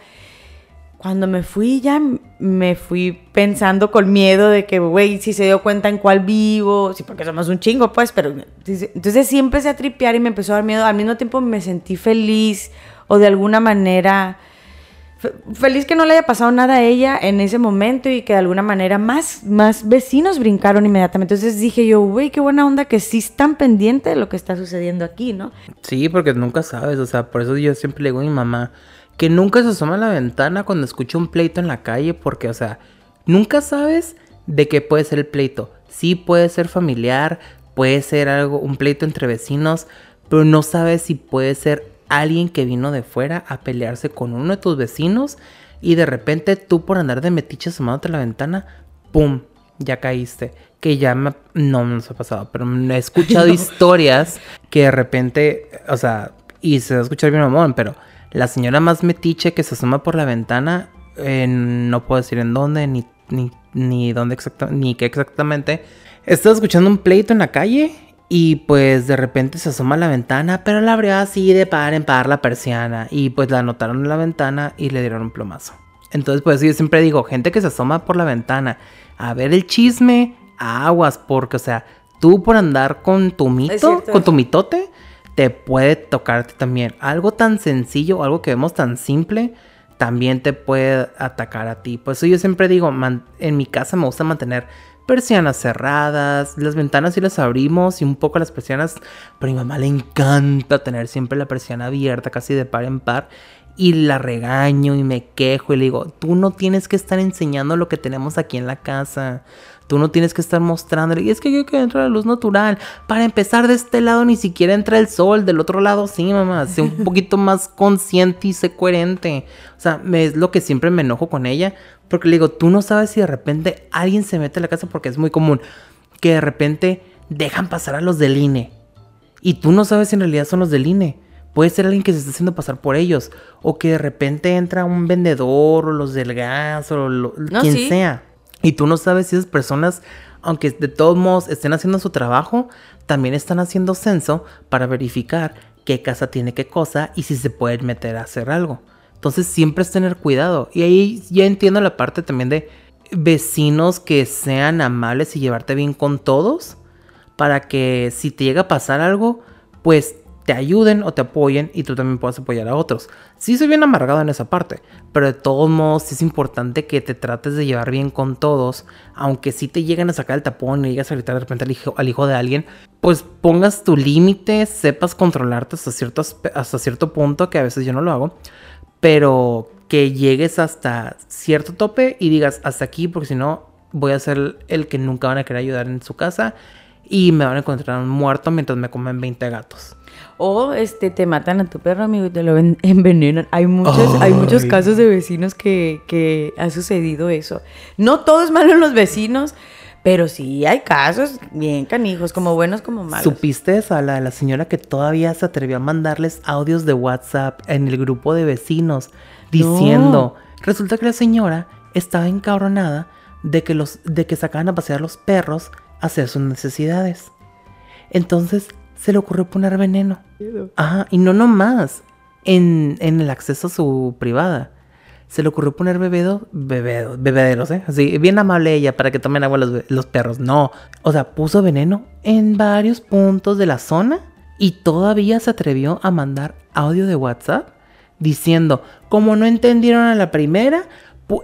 Cuando me fui ya me fui pensando con miedo de que, güey, si se dio cuenta en cuál vivo, sí, porque somos un chingo, pues, pero entonces sí empecé a tripear y me empezó a dar miedo. Al mismo tiempo me sentí feliz o de alguna manera feliz que no le haya pasado nada a ella en ese momento y que de alguna manera más, más vecinos brincaron inmediatamente. Entonces dije yo, güey, qué buena onda que sí están pendientes de lo que está sucediendo aquí, ¿no? Sí, porque nunca sabes, o sea, por eso yo siempre le digo a mi mamá que nunca se asoma a la ventana cuando escucha un pleito en la calle, porque, o sea, nunca sabes de qué puede ser el pleito. Sí puede ser familiar, puede ser algo, un pleito entre vecinos, pero no sabes si puede ser alguien que vino de fuera a pelearse con uno de tus vecinos y de repente tú por andar de metiche asomándote a la ventana, ¡pum! Ya caíste. Que ya me, no me ha pasado, pero he escuchado [laughs] historias que de repente, o sea, y se va a escuchar bien mamón, pero la señora más metiche que se asoma por la ventana, no puedo decir en dónde, ni, ni, ni dónde exactamente, ni qué exactamente. Estaba escuchando un pleito en la calle y pues de repente se asoma a la ventana, pero la abrió así de par en par la persiana. Y pues la anotaron en la ventana y le dieron un plomazo. Entonces, pues yo siempre digo, gente que se asoma por la ventana a ver el chisme, aguas, porque, o sea, tú por andar con tu mito, con tu mitote, te puede tocarte también. Algo tan sencillo, algo que vemos tan simple, también te puede atacar a ti. Por eso yo siempre digo, en mi casa me gusta mantener persianas cerradas, las ventanas sí las abrimos y un poco las persianas, pero a mi mamá le encanta tener siempre la persiana abierta, casi de par en par. Y la regaño y me quejo y le digo, tú no tienes que estar enseñando lo que tenemos aquí en la casa. Tú no tienes que estar mostrándole. Y es que yo quiero entrar a la luz natural. Para empezar, de este lado ni siquiera entra el sol. Del otro lado, sí, mamá. Sé un [laughs] poquito más consciente y sé coherente. O sea, es lo que siempre me enojo con ella. Porque le digo, tú no sabes si de repente alguien se mete a la casa. Porque es muy común que de repente dejan pasar a los del INE. Y tú no sabes si en realidad son los del INE. Puede ser alguien que se está haciendo pasar por ellos. O que de repente entra un vendedor o los del gas o quien sea. Y tú no sabes si esas personas, aunque de todos modos estén haciendo su trabajo, también están haciendo censo para verificar qué casa tiene qué cosa y si se pueden meter a hacer algo. Entonces siempre es tener cuidado. Y ahí ya entiendo la parte también de vecinos que sean amables y llevarte bien con todos. Para que si te llega a pasar algo, pues te ayuden o te apoyen y tú también puedas apoyar a otros. Sí soy bien amargado en esa parte, pero de todos modos es importante que te trates de llevar bien con todos, aunque si te lleguen a sacar el tapón y llegas a gritar de repente al hijo, al hijo de alguien, pues pongas tu límite, sepas controlarte hasta cierto, hasta cierto punto, que a veces yo no lo hago, pero que llegues hasta cierto tope y digas hasta aquí, porque si no voy a ser el que nunca van a querer ayudar en su casa y me van a encontrar muerto mientras me comen 20 gatos. O este te matan a tu perro, amigo, y te lo [laughs] envenenan. Hay muchos, hay muchos casos de vecinos que, que ha sucedido eso. No todo es malo en los vecinos, pero sí hay casos bien canijos, como buenos como malos. ¿Supiste esa? La de la señora que todavía se atrevió a mandarles audios de WhatsApp en el grupo de vecinos diciendo. Resulta que la señora estaba encabronada de que los, de que sacaban a pasear los perros a hacer sus necesidades. Entonces se le ocurrió poner veneno. Ajá, y no nomás en, en el acceso a su privada. Se le ocurrió poner bebedo, bebedo, bebederos, ¿eh? Así, bien amable ella para que tomen agua los, los perros. No, o sea, puso veneno en varios puntos de la zona y todavía se atrevió a mandar audio de WhatsApp diciendo, como no entendieron a la primera,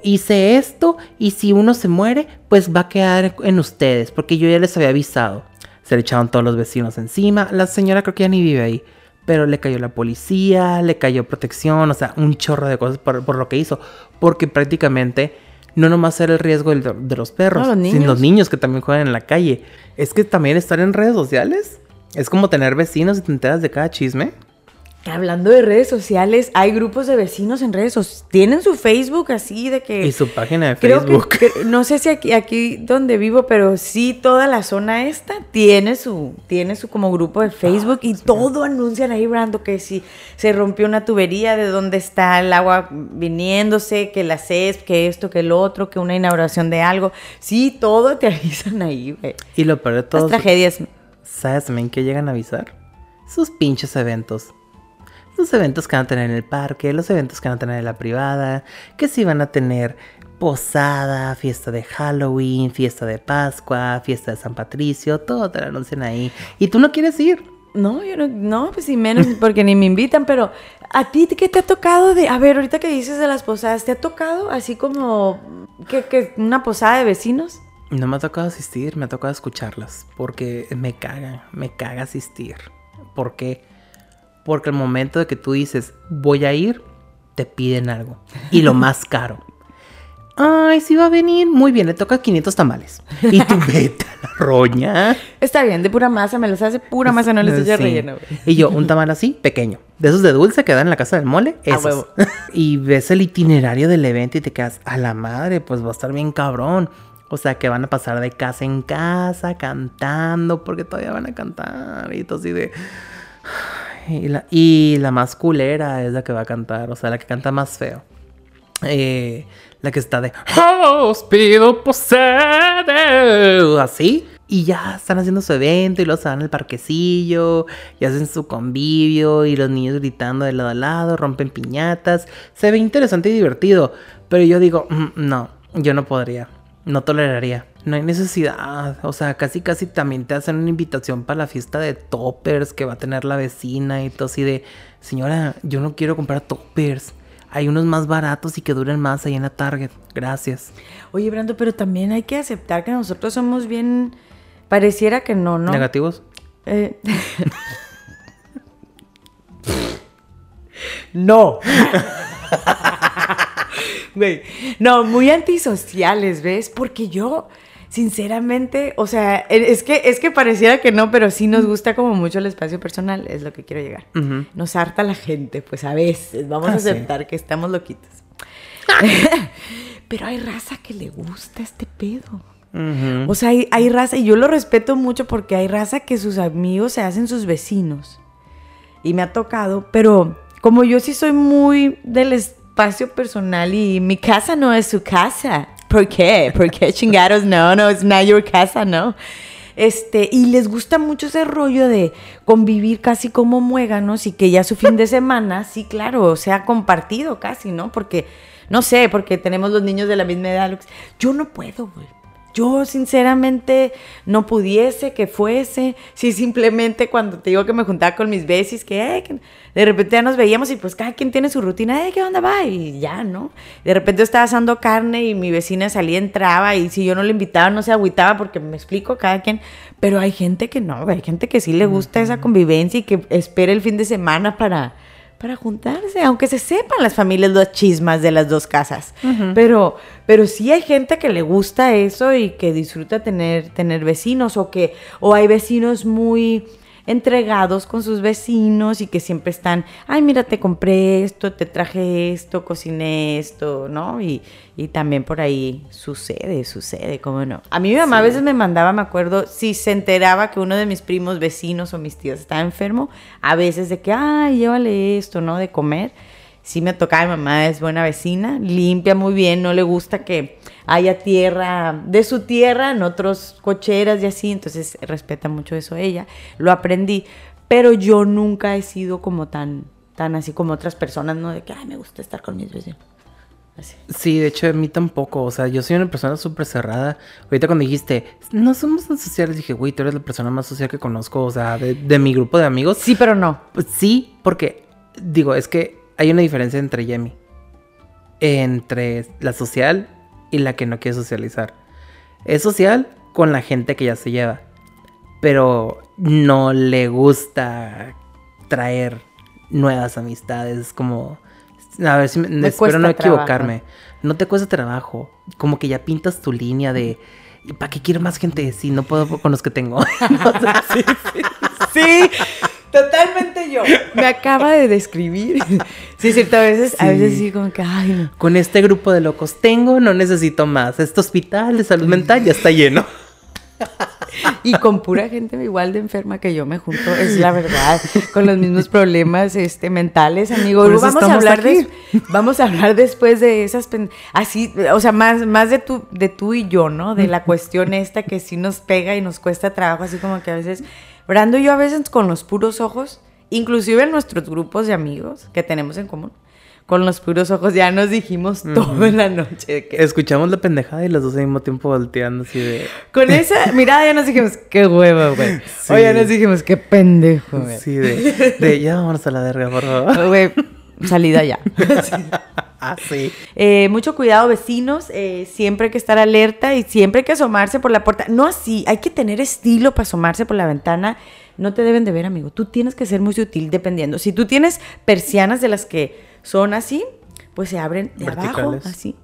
hice esto y si uno se muere, pues va a quedar en ustedes, porque yo ya les había avisado. Se le echaron todos los vecinos encima. La señora creo que ya ni vive ahí. Pero le cayó la policía, le cayó protección, o sea, un chorro de cosas por, lo que hizo. Porque prácticamente no nomás era el riesgo de, los perros, sino los niños que también juegan en la calle. Es que también estar en redes sociales es como tener vecinos y te enteras de cada chisme. Hablando de redes sociales, hay grupos de vecinos en redes sociales. Tienen su Facebook así de que. Y su página de Facebook. no sé si aquí, aquí donde vivo, pero sí toda la zona esta tiene su, tiene su como grupo de Facebook y todo anuncian ahí, Brando, que si se rompió una tubería, de dónde está el agua viniéndose, que la CESP, que esto, que el otro, que una inauguración de algo. Sí, todo te [laughs] avisan ahí, güey. Y lo peor de todo. Las tragedias. ¿Sabes también que llegan a avisar? Sus pinches eventos los eventos que van a tener en el parque, los eventos que van a tener en la privada, que si van a tener posada, fiesta de Halloween, fiesta de Pascua, fiesta de San Patricio, todo te lo anuncian ahí. Y tú no quieres ir. No, yo no, no, pues sí menos [laughs] porque ni me invitan, pero a ti qué te ha tocado de, a ver, ahorita que dices de las posadas, ¿te ha tocado así como que, que una posada de vecinos? No me ha tocado asistir, me ha tocado escucharlas, porque me caga, me caga asistir. Porque porque al momento de que tú dices, voy a ir, te piden algo. Y lo más [laughs] caro. Ay, sí va a venir. Muy bien, le toca 500 tamales. Y tú [laughs] vete a la roña. Está bien, de pura masa, me los hace pura masa, no les estoy relleno. Y yo, un tamal así, pequeño. De esos de dulce que dan en la casa del mole. Esos. huevo. [laughs] y ves el itinerario del evento y te quedas, a la madre, pues va a estar bien cabrón. O sea, que van a pasar de casa en casa cantando, porque todavía van a cantar. Y todo así de... Y la, y la más culera es la que va a cantar, o sea, la que canta más feo. Eh, la que está de Os pido así. Y ya están haciendo su evento y luego se van al parquecillo y hacen su convivio y los niños gritando de lado a lado, rompen piñatas. Se ve interesante y divertido. Pero yo digo, mm, no, yo no podría, no toleraría no hay necesidad. O sea, casi casi también te hacen una invitación para la fiesta de toppers que va a tener la vecina y todo así de, señora, yo no quiero comprar toppers. Hay unos más baratos y que duren más ahí en la Target. Gracias. Oye, Brando, pero también hay que aceptar que nosotros somos bien... Pareciera que no, ¿no? ¿Negativos? Eh... [laughs] no. [laughs] no, muy antisociales, ¿ves? Porque yo sinceramente, o sea, e, es que, es que pareciera que no, pero sí nos gusta como mucho el espacio personal, es lo que quiero llegar. Ujú. Nos harta la gente, pues a veces, vamos a Ah, sí. aceptar que estamos loquitos. [laughs] pero hay raza que le gusta este pedo. O sea, hay, hay raza, y yo lo respeto mucho porque hay raza que sus amigos se hacen sus vecinos. Y me ha tocado, pero como yo sí soy muy del espacio personal y mi casa no es su casa. ¿Por qué? ¿Por qué chingados? No, no, es not your casa, no. Este, y les gusta mucho ese rollo de convivir casi como muéganos y que ya su fin de semana, sí, claro, sea compartido casi, ¿no? Porque, no sé, porque tenemos los niños de la misma edad. Yo no puedo, güey. Yo sinceramente no pudiese que fuese, si simplemente cuando te digo que me juntaba con mis besis, que, "Ay, que de repente ya nos veíamos y pues cada quien tiene su rutina, "Ay, ¿qué onda va? Y ya, ¿no? De repente yo estaba asando carne y mi vecina salía, entraba y si yo no le invitaba no se agüitaba porque me explico cada quien, pero hay gente que no, hay gente que sí le gusta esa convivencia y que espera el fin de semana para para juntarse, aunque se sepan las familias las chismas de las dos casas. Pero pero sí hay gente que le gusta eso y que disfruta tener tener vecinos o que o hay vecinos muy entregados con sus vecinos y que siempre están, ay, mira, te compré esto, te traje esto, cociné esto, ¿no? Y, y también por ahí sucede, sucede, ¿cómo no? A mí mi mamá a veces me mandaba, me acuerdo, si se enteraba que uno de mis primos vecinos o mis tíos estaba enfermo, a veces de que, ay, llévale esto, ¿no? De comer. Sí me tocaba, mi mamá es buena vecina, limpia muy bien, no le gusta que haya tierra de su tierra en otros cocheras y así, entonces respeta mucho eso ella. Lo aprendí, pero yo nunca he sido como tan tan así como otras personas, no de que ay, me gusta estar con mis vecinos. Así. Sí, de hecho a mí tampoco, o sea, yo soy una persona súper cerrada. Ahorita cuando dijiste, no somos tan sociales, dije, güey, tú eres la persona más social que conozco, o sea, de, de mi grupo de amigos. Sí, pero no. Sí, porque digo, es que hay una diferencia entre ella y mí. Entre la social y la que no quiere socializar. Es social con la gente que ya se lleva. Pero no le gusta traer nuevas amistades. Es como. A ver si me, Me espero no trabajo. equivocarme. No te cuesta trabajo. Como que ya pintas tu línea de. ¿Para qué quiero más gente si no puedo con los que tengo? [laughs] Sí, totalmente yo. [laughs] Me acaba de describir. Sí, es cierto, a veces, a Sí. veces sí como que, ay, no. Con este grupo de locos tengo, no necesito más. Este hospital de salud mental ya está lleno. [laughs] Y con pura gente igual de enferma que yo me junto, es la verdad, con los mismos problemas este, mentales, amigo. Por eso Vamos a estamos hablar aquí. de, vamos a hablar después de esas así, o sea, más, más de tú, de tú y yo, ¿no? De la cuestión esta que sí nos pega y nos cuesta trabajo, así como que a veces, Brando y yo a veces con los puros ojos, inclusive en nuestros grupos de amigos que tenemos en común, con los puros ojos ya nos dijimos todo en la noche. que- Escuchamos la pendejada y los dos al mismo tiempo volteando así de. Con esa mirada ya nos dijimos, qué huevo, güey. Sí. O ya nos dijimos, qué pendejo, güey. Sí, de, de ya vámonos a la verga, por favor. Güey, salida ya. [laughs] Ah, sí. Eh, mucho cuidado, vecinos. eh, siempre hay que estar alerta y siempre hay que asomarse por la puerta. No así, hay que tener estilo para asomarse por la ventana. No te deben de ver, amigo. Tú tienes que ser muy sutil dependiendo. Si tú tienes persianas de las que son así, pues se abren de abajo, así.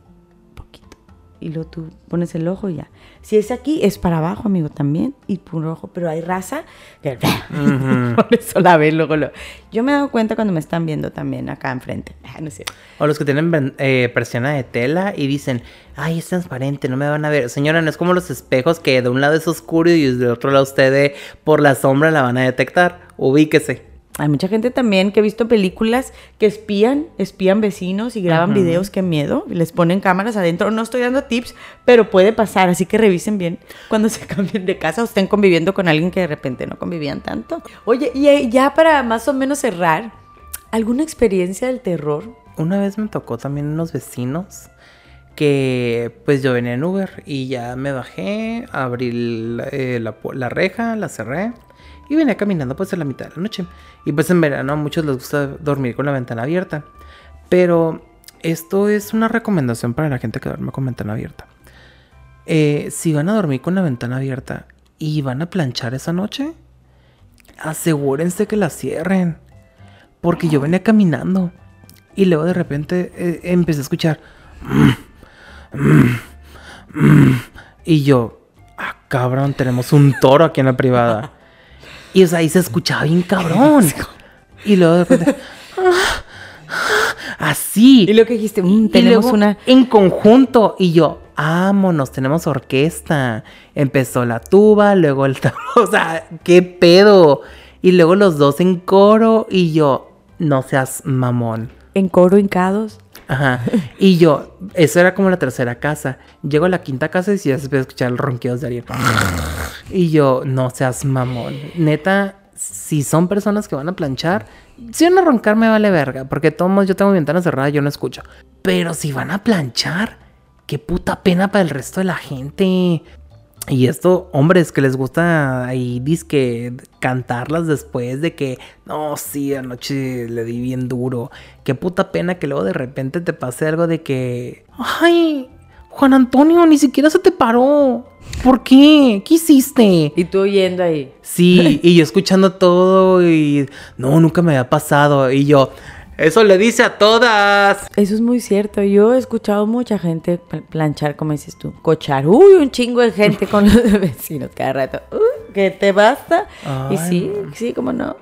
Y luego tú pones el ojo y ya. Si es aquí, es para abajo, amigo, también. Y por ojo, pero hay raza que... [laughs] por eso la ven luego. lo- Yo me he dado cuenta cuando me están viendo también acá enfrente. [laughs] Ah, no es cierto. O los que tienen eh, persiana de tela y dicen, ay, es transparente, no me van a ver. Señora, no es como los espejos que de un lado es oscuro y del otro lado ustedes por la sombra la van a detectar. Ubíquese. Hay mucha gente también que he visto películas que espían, espían vecinos y graban videos, qué miedo, y les ponen cámaras adentro. No estoy dando tips, pero puede pasar, así que revisen bien cuando [laughs] se cambien de casa o estén conviviendo con alguien que de repente no convivían tanto. Oye, y eh, ya para más o menos cerrar, ¿alguna experiencia del terror? Una vez me tocó también unos vecinos que pues yo venía en Uber y ya me bajé, abrí la, eh, la reja, la cerré y venía caminando pues a la mitad de la noche. Y pues en verano a muchos les gusta dormir con la ventana abierta. Pero esto es una recomendación para la gente que duerme con ventana abierta. Eh, si van a dormir con la ventana abierta y van a planchar esa noche, asegúrense que la cierren. Porque yo venía caminando y luego de repente eh, empecé a escuchar. Y yo, cabrón, tenemos un toro aquí en la privada. Y o sea, ahí se escuchaba bien cabrón. Y luego de repente, así. Y lo que dijiste, mm, tenemos luego, una... En conjunto. Y yo, vámonos, tenemos orquesta. Empezó la tuba, luego el. [laughs] O sea, qué pedo. Y luego los dos en coro. Y yo, no seas mamón. En coro hincados. Ajá. Y yo, eso era como la tercera casa. Llego a la quinta casa y ya se empieza a escuchar los ronquidos de alguien. Y yo, no seas mamón. Neta, si son personas que van a planchar, si van a roncar me vale verga. Porque todos yo tengo mi ventana cerrada yo no escucho. Pero si van a planchar, qué puta pena para el resto de la gente. Y esto, hombres que les gusta ahí disque cantarlas después de que, no, sí, anoche le di bien duro. Qué puta pena que luego de repente te pase algo de que, ay, Juan Antonio, ni siquiera se te paró. ¿Por qué? ¿Qué hiciste? Y tú oyendo ahí. Sí, [laughs] y yo escuchando todo y, no, nunca me había pasado. Y yo, eso le dice a todas. Eso es muy cierto. Yo he escuchado mucha gente pl- planchar, como dices tú, cochar. Uy, un chingo de gente con los [laughs] vecinos cada rato. Uy, que te basta. y Ay, sí, sí, como no.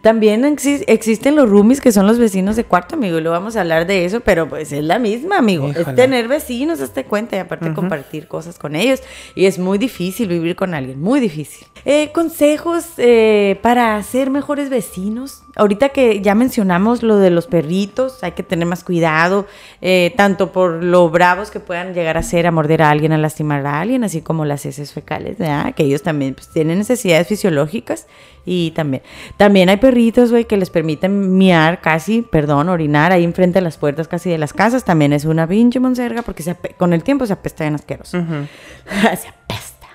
También exis- existen los roomies que son los vecinos de cuarto, amigo, y luego vamos a hablar de eso, pero pues es la misma, amigo. Es tener vecinos, hazte cuenta, y aparte compartir cosas con ellos. Y es muy difícil vivir con alguien, muy difícil. Eh, consejos eh, para ser mejores vecinos. Ahorita que ya mencionamos lo de los perritos, hay que tener más cuidado, eh, tanto por lo bravos que puedan llegar a ser a morder a alguien, a lastimar a alguien, así como las heces fecales, ¿verdad? que ellos también pues, tienen necesidades fisiológicas y también, también hay perritos, güey, que les permiten miar casi, perdón, orinar ahí enfrente de las puertas casi de las casas, también es una pinche monserga porque se con el tiempo se apesta bien asqueroso. [laughs] se apesta.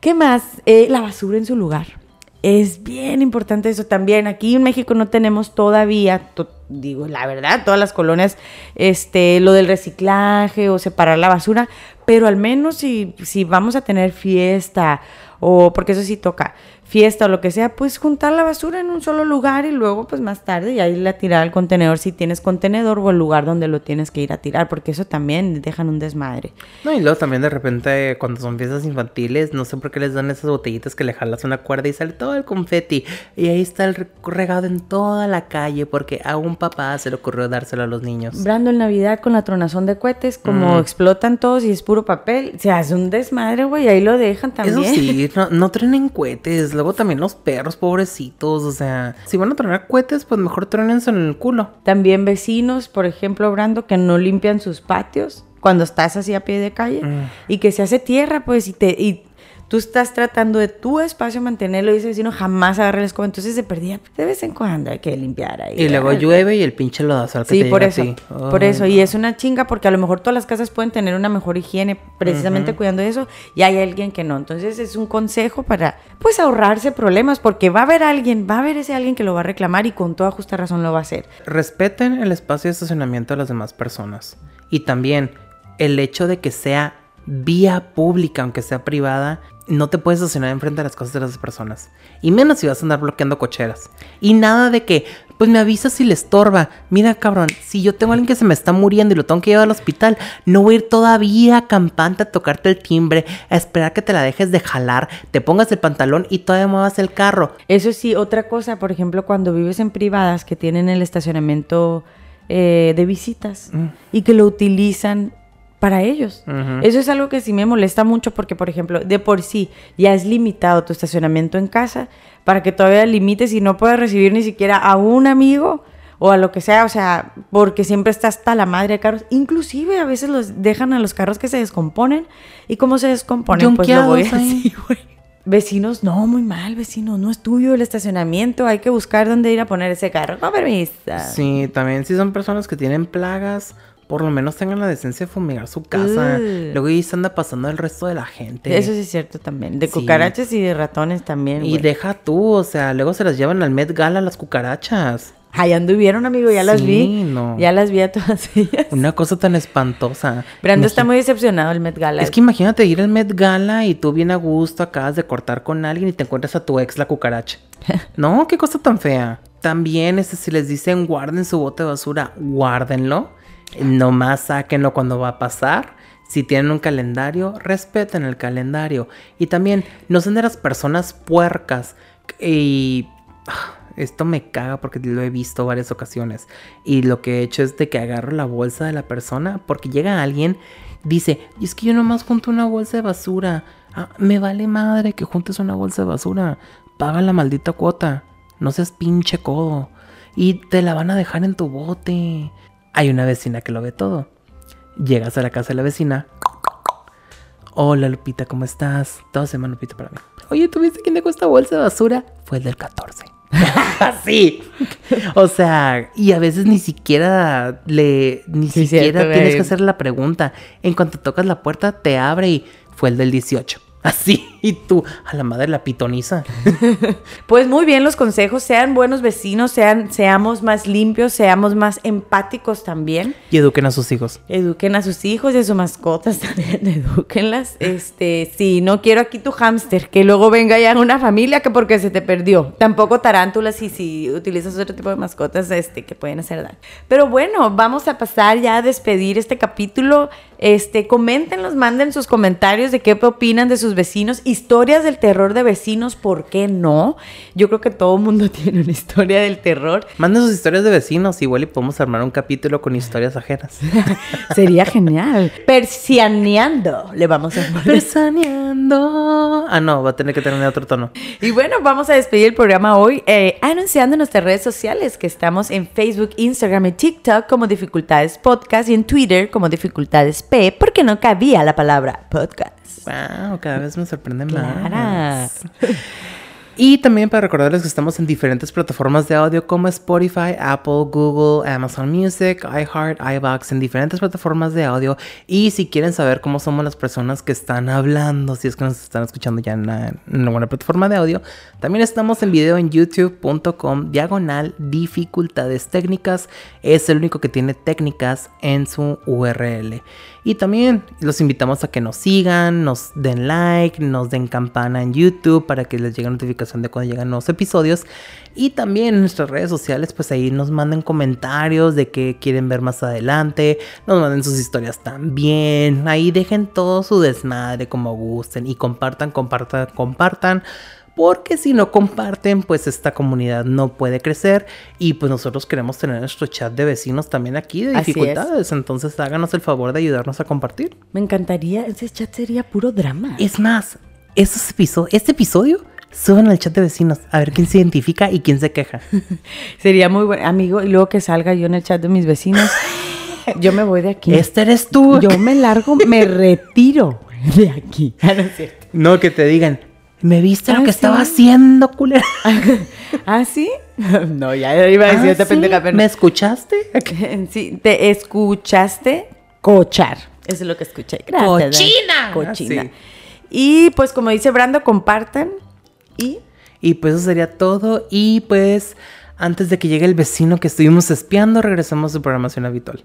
¿Qué más? Eh, la basura en su lugar. Es bien importante eso también. Aquí en México no tenemos todavía, to- digo la verdad, todas las colonias, este, lo del reciclaje o separar la basura, pero al menos si, si vamos a tener fiesta o porque eso sí toca, fiesta o lo que sea, pues juntar la basura en un solo lugar y luego pues más tarde y ahí la tirar al contenedor si tienes contenedor o el lugar donde lo tienes que ir a tirar, porque eso también dejan un desmadre. No, y luego también de repente cuando son fiestas infantiles, no sé por qué les dan esas botellitas que le jalas una cuerda y sale todo el confeti. Y ahí está el re- regado en toda la calle porque a un papá se le ocurrió dárselo a los niños. Brando en Navidad con la tronazón de cohetes, como Mm. explotan todos y es puro papel, se hace un desmadre, güey, ahí lo dejan también. Eso sí, [laughs] no, no truenen cohetes. Luego también los perros, pobrecitos. O sea, si van a tronar cohetes, pues mejor trónense en el culo. También vecinos, por ejemplo, Brando, que no limpian sus patios cuando estás así a pie de calle Mm. y que se hace tierra, pues, y te y tú estás tratando de tu espacio mantenerlo y ese vecino jamás agarra la escoba, entonces se perdía de vez en cuando hay que limpiar ahí. Y luego llueve y el pinche lodazo al que Sí, te por llega a eso, ti. por Ay, eso, y es una chinga porque a lo mejor todas las casas pueden tener una mejor higiene precisamente cuidando de eso y hay alguien que no. Entonces es un consejo para pues ahorrarse problemas porque va a haber alguien, va a haber ese alguien que lo va a reclamar y con toda justa razón lo va a hacer. Respeten el espacio de estacionamiento de las demás personas. Y también el hecho de que sea vía pública, aunque sea privada, no te puedes estacionar enfrente de las cosas de las personas. Y menos si vas a andar bloqueando cocheras. Y nada de que, pues me avisas si le estorba. Mira, cabrón, si yo tengo a alguien que se me está muriendo y lo tengo que llevar al hospital, no voy a ir todavía campante a tocarte el timbre, a esperar que te la dejes de jalar, te pongas el pantalón y todavía muevas el carro. Eso sí, otra cosa, por ejemplo, cuando vives en privadas que tienen el estacionamiento eh, de visitas y que lo utilizan para ellos. Eso es algo que sí me molesta mucho porque, por ejemplo, de por sí ya es limitado tu estacionamiento en casa para que todavía limites y no puedas recibir ni siquiera a un amigo o a lo que sea, o sea, porque siempre está hasta la madre de carros. Inclusive a veces los dejan a los carros que se descomponen y cómo se descomponen, pues lo voy así, güey. Vecinos, no, muy mal, vecino, no es tuyo el estacionamiento, hay que buscar dónde ir a poner ese carro. No permiso. Sí, también si son personas que tienen plagas, por lo menos tengan la decencia de fumigar su casa. Uh. Luego ahí se anda pasando el resto de la gente. Eso sí es cierto también. De Sí. cucarachas y de ratones también. Y deja tú, o sea, luego se las llevan al Met Gala las cucarachas. Ahí anduvieron, amigo, ya las Sí, vi. no. Ya las vi a todas [laughs] ellas. Una cosa tan espantosa. Brando Imagi- está muy decepcionado el Met Gala. Es que imagínate ir al Met Gala y tú bien a gusto acabas de cortar con alguien y te encuentras a tu ex la cucaracha. [laughs] No, qué cosa tan fea. También este, si les dicen guarden su bote de basura, guárdenlo. Nomás sáquenlo cuando va a pasar. Si tienen un calendario, respeten el calendario. Y también, no sean de las personas puercas. Y ah, esto me caga porque lo he visto varias ocasiones. Y lo que he hecho es de que agarro la bolsa de la persona porque llega alguien, dice, y es que yo nomás junto una bolsa de basura. Ah, me vale madre que juntes una bolsa de basura. Paga la maldita cuota. No seas pinche codo. Y te la van a dejar en tu bote. Hay una vecina que lo ve todo. Llegas a la casa de la vecina. Hola Lupita, ¿cómo estás? Todo se Lupita para mí. Oye, ¿tú viste quién dejó esta bolsa de basura? Fue el del 14. Así. [laughs] O sea, y a veces ni siquiera le, ni siquiera tienes que hacer la pregunta. En cuanto tocas la puerta, te abre y fue el del 18. Así, y tú, a la madre la pitoniza. [laughs] pues muy bien los consejos, sean buenos vecinos, sean, seamos más limpios, seamos más empáticos también. Y eduquen a sus hijos. Eduquen a sus hijos y a sus mascotas [laughs] también, eduquenlas. Este, sí, no quiero aquí tu hámster, que luego venga ya una familia que porque se te perdió. Tampoco tarántulas y si utilizas otro tipo de mascotas, este, que pueden hacer daño. Pero bueno, vamos a pasar ya a despedir este capítulo. Este, coméntenos, manden sus comentarios de qué opinan de sus vecinos, historias del terror de vecinos, ¿por qué no? Yo creo que todo el mundo [laughs] tiene una historia del terror. Manden sus historias de vecinos, igual y podemos armar un capítulo con historias ajenas. [laughs] Sería genial. Persianeando, le vamos a poner. Persianeando. Ah, no, va a tener que tener otro tono. Y bueno, vamos a despedir el programa hoy eh, anunciando en nuestras redes sociales que estamos en Facebook, Instagram y TikTok como Dificultades Podcast y en Twitter como Dificultades P, porque no cabía la palabra podcast. Wow, cada vez me sorprende más. [laughs] Y también para recordarles que estamos en diferentes plataformas de audio como Spotify, Apple, Google, Amazon Music, iHeart, iBox, en diferentes plataformas de audio. Y si quieren saber cómo somos las personas que están hablando, si es que nos están escuchando ya en una, buena plataforma de audio, también estamos en video en youtube.com diagonal dificultades técnicas. Es el único que tiene técnicas en su URL. Y también los invitamos a que nos sigan, nos den like, nos den campana en YouTube para que les llegue notificación de cuando llegan nuevos episodios. Y también en nuestras redes sociales, pues ahí nos manden comentarios de qué quieren ver más adelante. Nos manden sus historias también. Ahí dejen todo su desmadre como gusten. Y compartan, compartan, compartan porque si no comparten, pues esta comunidad no puede crecer y pues nosotros queremos tener nuestro chat de vecinos también aquí de dificultades, entonces háganos el favor de ayudarnos a compartir. Me encantaría, ese chat sería puro drama. Es más, este episodio, este episodio suban al chat de vecinos a ver quién se identifica y quién se queja. [laughs] Sería muy bueno, amigo, y luego que salga yo en el chat de mis vecinos, [gasps] yo me voy de aquí. Este eres tú. Yo me largo, me retiro de aquí. [laughs] no, no, que te digan, ¿Me viste lo ah, que estaba haciendo, culera? [laughs] ¿Ah, sí? [laughs] No, ya iba a decir esta pendeja, ¿Me escuchaste? [laughs] Sí, te escuchaste cochar. Eso es lo que escuché. Gracias. ¡Cochina! Cochina. Y pues como dice Brando, compartan y... Y pues eso sería todo. Y pues antes de que llegue el vecino que estuvimos espiando, regresamos a su programación habitual.